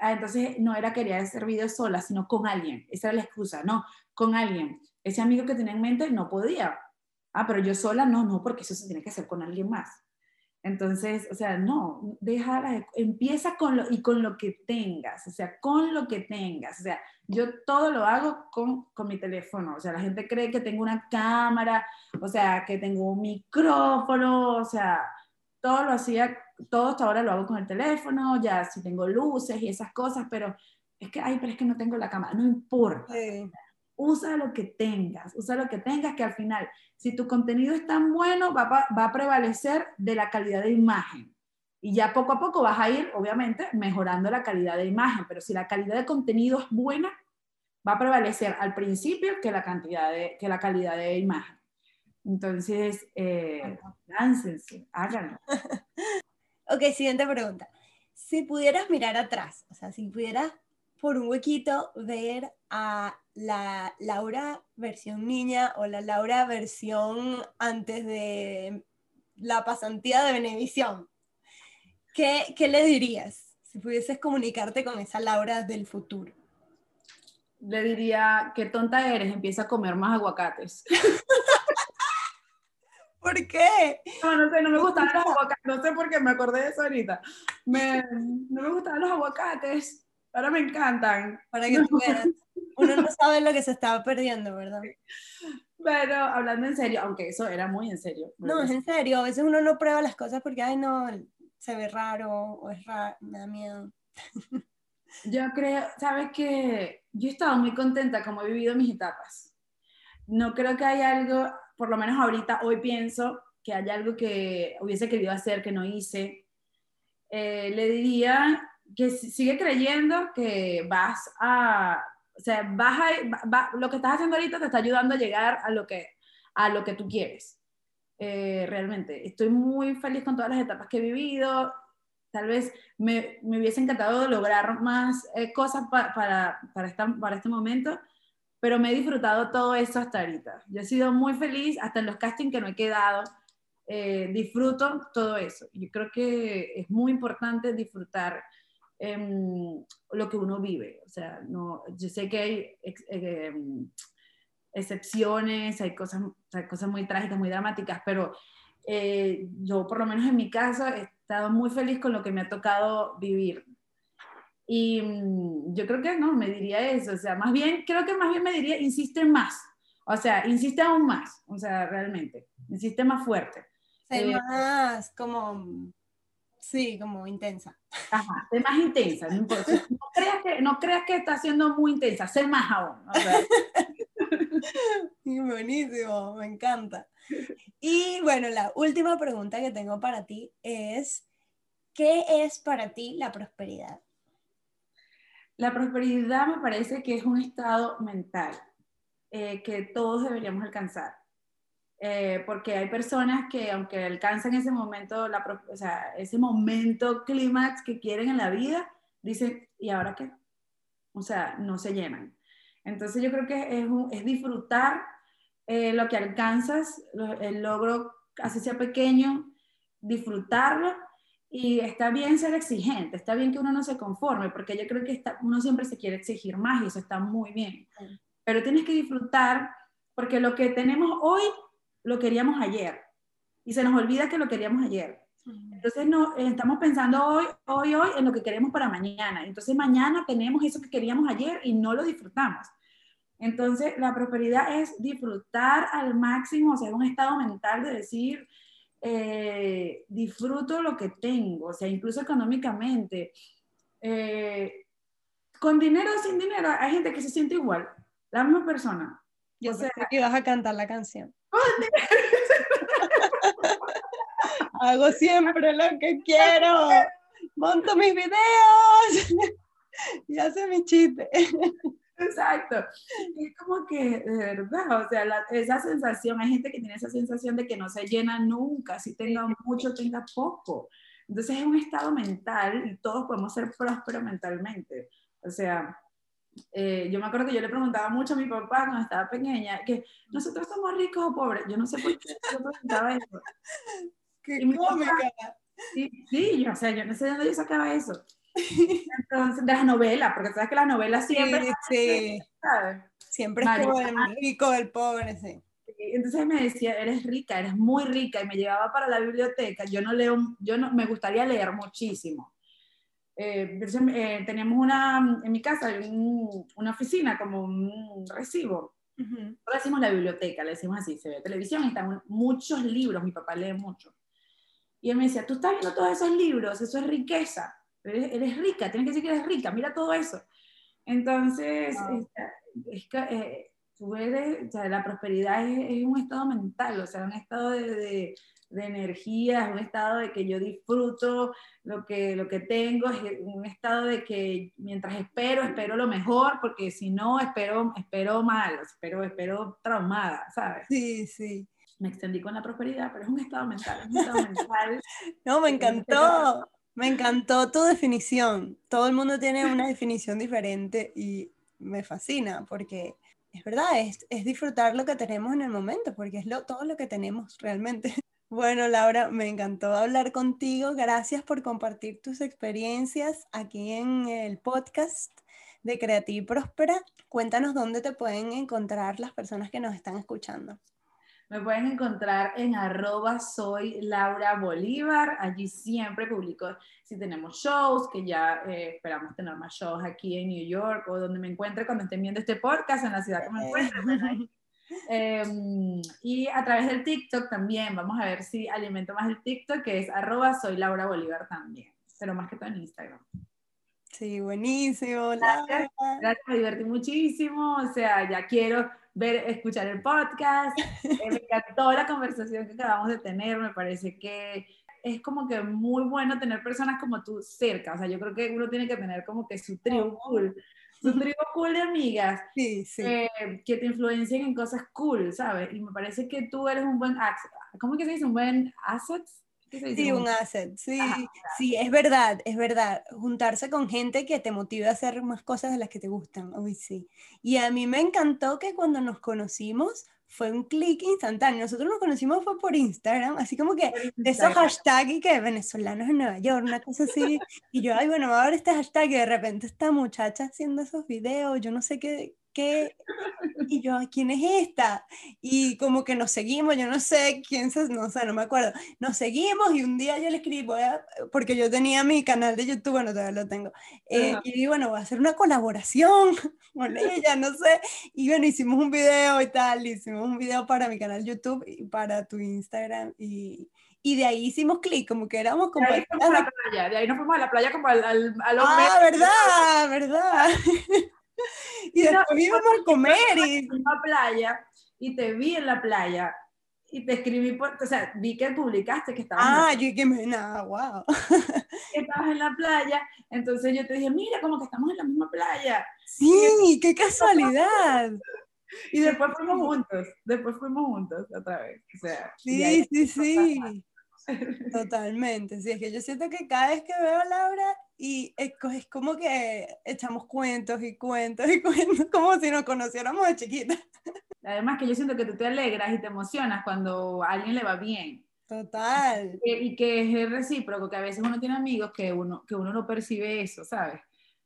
ah, entonces no era quería hacer videos sola, sino con alguien. Esa era la excusa, no, con alguien. Ese amigo que tenía en mente no podía. Ah, pero yo sola no, no, porque eso se tiene que hacer con alguien más. Entonces, o sea, no, deja, empieza con lo, y con lo que tengas, o sea, con lo que tengas, o sea, yo todo lo hago con, con mi teléfono, o sea, la gente cree que tengo una cámara, o sea, que tengo un micrófono, o sea, todo lo hacía, todo hasta ahora lo hago con el teléfono, ya si tengo luces y esas cosas, pero es que, ay, pero es que no tengo la cámara, no importa usa lo que tengas, usa lo que tengas, que al final, si tu contenido es tan bueno, va, a prevalecer de la calidad de imagen. Y ya poco a poco vas a ir, obviamente, mejorando la calidad de imagen, pero si la calidad de contenido es buena, va a prevalecer al principio que la, cantidad de, que la calidad de imagen. Entonces, eh, láncense, háganlo. [laughs] ok, siguiente pregunta. Si pudieras mirar atrás, o sea, si pudieras por un huequito ver a la Laura versión niña o la Laura versión antes de la pasantía de Benevisión. ¿Qué, ¿Qué le dirías si pudieses comunicarte con esa Laura del futuro? Le diría, qué tonta eres, empieza a comer más aguacates. [laughs] ¿Por qué? No, no sé, no me gustaban los aguacates, no sé por qué, me acordé de eso ahorita. no me gustaban los aguacates, ahora me encantan. Para que tú veas. Uno no sabe lo que se estaba perdiendo, ¿verdad? Pero hablando en serio, aunque eso era muy en serio. No, es en serio. A veces uno no prueba las cosas porque, ay, no, se ve raro o es raro, me da miedo. Yo creo, sabes que yo he estado muy contenta como he vivido mis etapas. No creo que haya algo, por lo menos ahorita, hoy pienso que haya algo que hubiese querido hacer que no hice. Eh, le diría que sigue creyendo que vas a o sea, vas lo que estás haciendo ahorita te está ayudando a llegar a lo que, a lo que tú quieres. Eh, realmente, estoy muy feliz con todas las etapas que he vivido. Tal vez me, me hubiese encantado lograr más eh, cosas para, para, esta, para este momento, pero me he disfrutado todo eso hasta ahorita. Yo he sido muy feliz, hasta en los castings que no he quedado, eh, disfruto todo eso. Yo creo que es muy importante disfrutar Em, lo que uno vive. O sea, no, yo sé que hay em, excepciones, hay cosas, hay cosas muy trágicas, muy dramáticas, pero eh, yo por lo menos en mi caso he estado muy feliz con lo que me ha tocado vivir. Y mm, yo creo que no, me diría eso, o sea, más bien, creo que más bien me diría, insiste más, o sea, insiste aún más, o sea, realmente, insiste más fuerte. Sé eh, más como Sí, como intensa. Ajá, sé más intensa, [laughs] no creas que, no creas que está siendo muy intensa, sé más aún. [laughs] buenísimo, me encanta. Y bueno, la última pregunta que tengo para ti es, ¿qué es para ti la prosperidad? La prosperidad me parece que es un estado mental eh, que todos deberíamos alcanzar. Eh, porque hay personas que aunque alcanzan ese momento, la, o sea, ese momento clímax que quieren en la vida, dicen, ¿y ahora qué? O sea, no se llenan. Entonces yo creo que es, es disfrutar eh, lo que alcanzas, el logro, así sea pequeño, disfrutarlo y está bien ser exigente, está bien que uno no se conforme, porque yo creo que está, uno siempre se quiere exigir más y eso está muy bien. Pero tienes que disfrutar porque lo que tenemos hoy lo queríamos ayer y se nos olvida que lo queríamos ayer. Entonces no, eh, estamos pensando hoy, hoy, hoy en lo que queremos para mañana. Entonces mañana tenemos eso que queríamos ayer y no lo disfrutamos. Entonces la prosperidad es disfrutar al máximo, o sea, un estado mental de decir, eh, disfruto lo que tengo, o sea, incluso económicamente. Eh, con dinero o sin dinero, hay gente que se siente igual, la misma persona. Yo sé que vas a cantar la canción. [laughs] Hago siempre lo que quiero. Monto mis videos [laughs] y hace mi chiste. Exacto. Es como que, de verdad, o sea, esa sensación, hay gente que tiene esa sensación de que no se llena nunca, si tenga mucho, tenga poco. Entonces es un estado mental y todos podemos ser prósperos mentalmente. O sea, eh, yo me acuerdo que yo le preguntaba mucho a mi papá cuando estaba pequeña, que nosotros somos ricos o pobres. Yo no sé por qué yo preguntaba eso. [laughs] ¡Qué cómica! sí, sí, yo, o sea, yo no sé de dónde yo sacaba eso. [laughs] Entonces, de las novelas, porque sabes que las novelas siempre... Sí, ¿sabes? Siempre es como el rico, el pobre, sí. Entonces me decía, eres rica, eres muy rica, y me llevaba para la biblioteca. Yo no leo, yo no, me gustaría leer muchísimo eh, eh, teníamos una, en mi casa, una oficina, como un recibo. Uh -huh. decimos la biblioteca, le decimos así, se ve televisión y están muchos libros, mi papá lee mucho. Y él me decía, tú estás viendo todos esos libros, eso es riqueza, eres, eres rica, tienes que decir que eres rica, mira todo eso. Entonces, wow. es, es, eh, tú eres, o sea, la prosperidad es, es, un estado mental, o sea, un estado de, de de energía, es un estado de que yo disfruto lo que, lo que tengo, es un estado de que mientras espero, espero lo mejor, porque si no, espero, espero mal, espero, espero traumada, ¿sabes? Sí, sí. Me extendí con la prosperidad, pero es un estado mental, es un estado mental. [laughs] no, me encantó, me encantó tu definición. Todo el mundo tiene una definición diferente y me fascina porque es verdad, es, es, disfrutar lo que tenemos en el momento, porque es lo, todo lo que tenemos realmente. Bueno, Laura, me encantó hablar contigo. Gracias por compartir tus experiencias aquí en el podcast de Creativa y Próspera. Cuéntanos dónde te pueden encontrar las personas que nos están escuchando. Me pueden encontrar en arroba soy Laura Bolívar. Allí siempre publico si tenemos shows, que ya eh, esperamos tener más shows aquí en New York o donde me encuentre cuando estén viendo este podcast en la ciudad que me encuentre. [laughs] Eh, y a través del TikTok también, vamos a ver si alimento más el TikTok, que es arroba soy Laura Bolívar también, pero más que todo en Instagram. Sí, buenísimo. Gracias, gracias, me divertí muchísimo, o sea, ya quiero ver, escuchar el podcast, [laughs] eh, me encantó la conversación que acabamos de tener, me parece que es como que muy bueno tener personas como tú cerca, o sea, yo creo que uno tiene que tener como que su tribu Un trío cool de amigas Sí, sí. eh, que te influencian en cosas cool, ¿sabes? Y me parece que tú eres un buen asset. ¿Cómo que se dice? ¿Un buen asset? Sí, un asset, sí, Ajá, sí, es verdad, es verdad. Juntarse con gente que te motive a hacer más cosas de las que te gustan, uy, sí. Y a mí me encantó que cuando nos conocimos fue un clic instantáneo. Nosotros nos conocimos fue por Instagram, así como que de esos hashtags y que venezolanos en Nueva York, una cosa así. Y yo, ay, bueno, voy a ver este hashtag y de repente esta muchacha haciendo esos videos, yo no sé qué, qué. Y yo, ¿quién es esta? Y como que nos seguimos, yo no sé quién se, no sé, no me acuerdo. Nos seguimos y un día yo le escribí, voy a- porque yo tenía mi canal de YouTube, bueno, todavía lo tengo. eh, y bueno, voy a hacer una colaboración [laughs] con [laughs] ella, no sé. Y bueno, hicimos un video y tal, hicimos un video para mi canal YouTube y para tu Instagram. Y, y de ahí hicimos clic, como que éramos De ahí fuimos a la playa, de ahí nos fuimos a la playa como al, al, a los Ah, verdad, verdad. [laughs] [laughs] y No, después íbamos a comer y... en la playa y te vi en la playa y te escribí, por, o sea, vi que publicaste que estabas, Ah, yo que me... Nada, wow. [laughs] que estabas en la playa, entonces yo te dije, mira, como que estamos en la misma playa. Sí, qué casualidad. [laughs] Y después fuimos juntos, después fuimos juntos otra vez. O sea, y Sí, sí, sí. Totalmente. Sí, es que yo siento que cada vez que veo a Laura y es, co- es como que echamos cuentos y cuentos y [laughs] cuentos, como si nos conociéramos de chiquita. Además que yo siento que tú te alegras y te emocionas cuando a alguien le va bien. Total. Y que es recíproco, que a veces uno tiene amigos que uno, que uno no percibe eso, ¿sabes?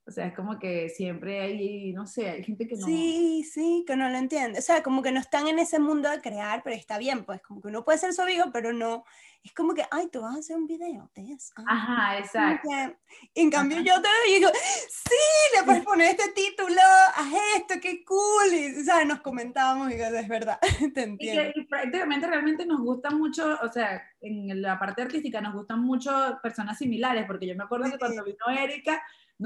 O sea, es como que siempre hay, no sé, hay gente que no... Sí, sí, que no lo entiende. O sea, como que no están en ese mundo de crear, pero está bien, pues como que uno puede ser su amigo, pero no. Es como que, ay, tú vas a hacer un video de eso. Ah, Ajá, exacto. que- en cambio, yo te digo, sí, le puedes poner este título, haz esto, qué cool. Y, ¿sabes? Nos comentábamos y digo, es verdad, [laughs] te Y que entiendo. y prácticamente realmente nos gusta mucho, o sea, en la parte artística nos gustan mucho personas similares, porque yo me acuerdo que Sí. cuando vino Erika,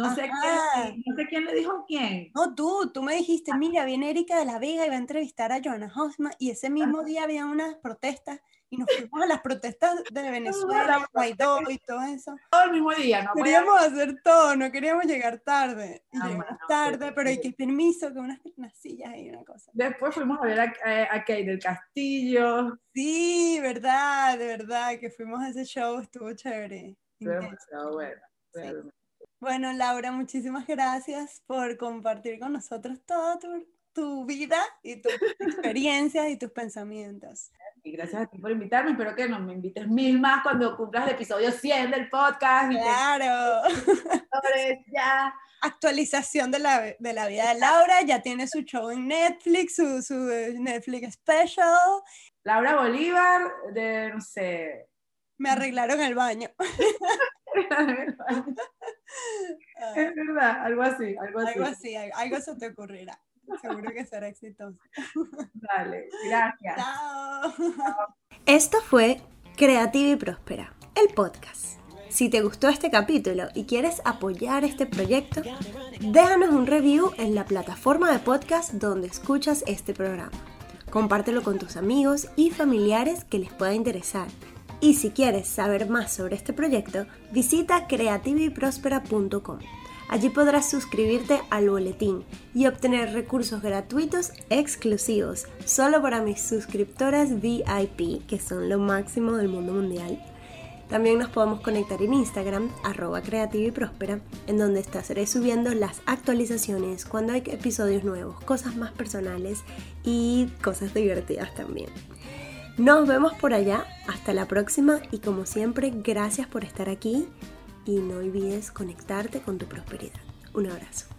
no sé, quién, no sé quién le dijo a quién. No, tú, tú me dijiste, mira, viene Erika de la Vega y va a entrevistar a Joana Hosma, y ese mismo día había unas protestas, y nos fuimos a las protestas de [laughs] Venezuela, Guaidó y todo eso. Todo el mismo día, ¿no? Queríamos hacer todo, no queríamos llegar tarde. Y Ah, llegamos tarde, pero- hay que permiso, que unas, unas sillas y una cosa. Después fuimos a ver a, a, a Kate del Castillo. Sí, verdad, de verdad, que fuimos a ese show, estuvo chévere. Fue demasiado bueno. realmente. Bueno, Laura, muchísimas gracias por compartir con nosotros toda tu, tu vida y tus [laughs] experiencias y tus pensamientos. Y gracias a ti por invitarme. Espero que nos me invites mil más cuando cumplas el episodio 100 del podcast. Te Claro. sabes, [laughs] ya. Actualización de la, de la vida de Laura, ya tiene su show en Netflix, su, su Netflix special. Laura Bolívar, de, no sé. Me arreglaron el baño. [laughs] [laughs] Es verdad, algo así, algo así. algo así, al- algo se te ocurrirá. Seguro que será exitoso. [laughs] Dale, gracias. Chao. Esto fue Creativa y Próspera, el podcast. Si te gustó este capítulo y quieres apoyar este proyecto, déjanos un review en la plataforma de podcast donde escuchas este programa. Compártelo con tus amigos y familiares que les pueda interesar. Y si quieres saber más sobre este proyecto, visita creativaYprospera.com. Allí podrás suscribirte al boletín y obtener recursos gratuitos exclusivos solo para mis suscriptoras VIP, que son lo máximo del mundo mundial. También nos podemos conectar en Instagram, arroba creativa y próspera, en donde estaré subiendo las actualizaciones cuando hay episodios nuevos, cosas más personales y cosas divertidas también. Nos vemos por allá, hasta la próxima y como siempre, gracias por estar aquí y no olvides conectarte con tu prosperidad. Un abrazo.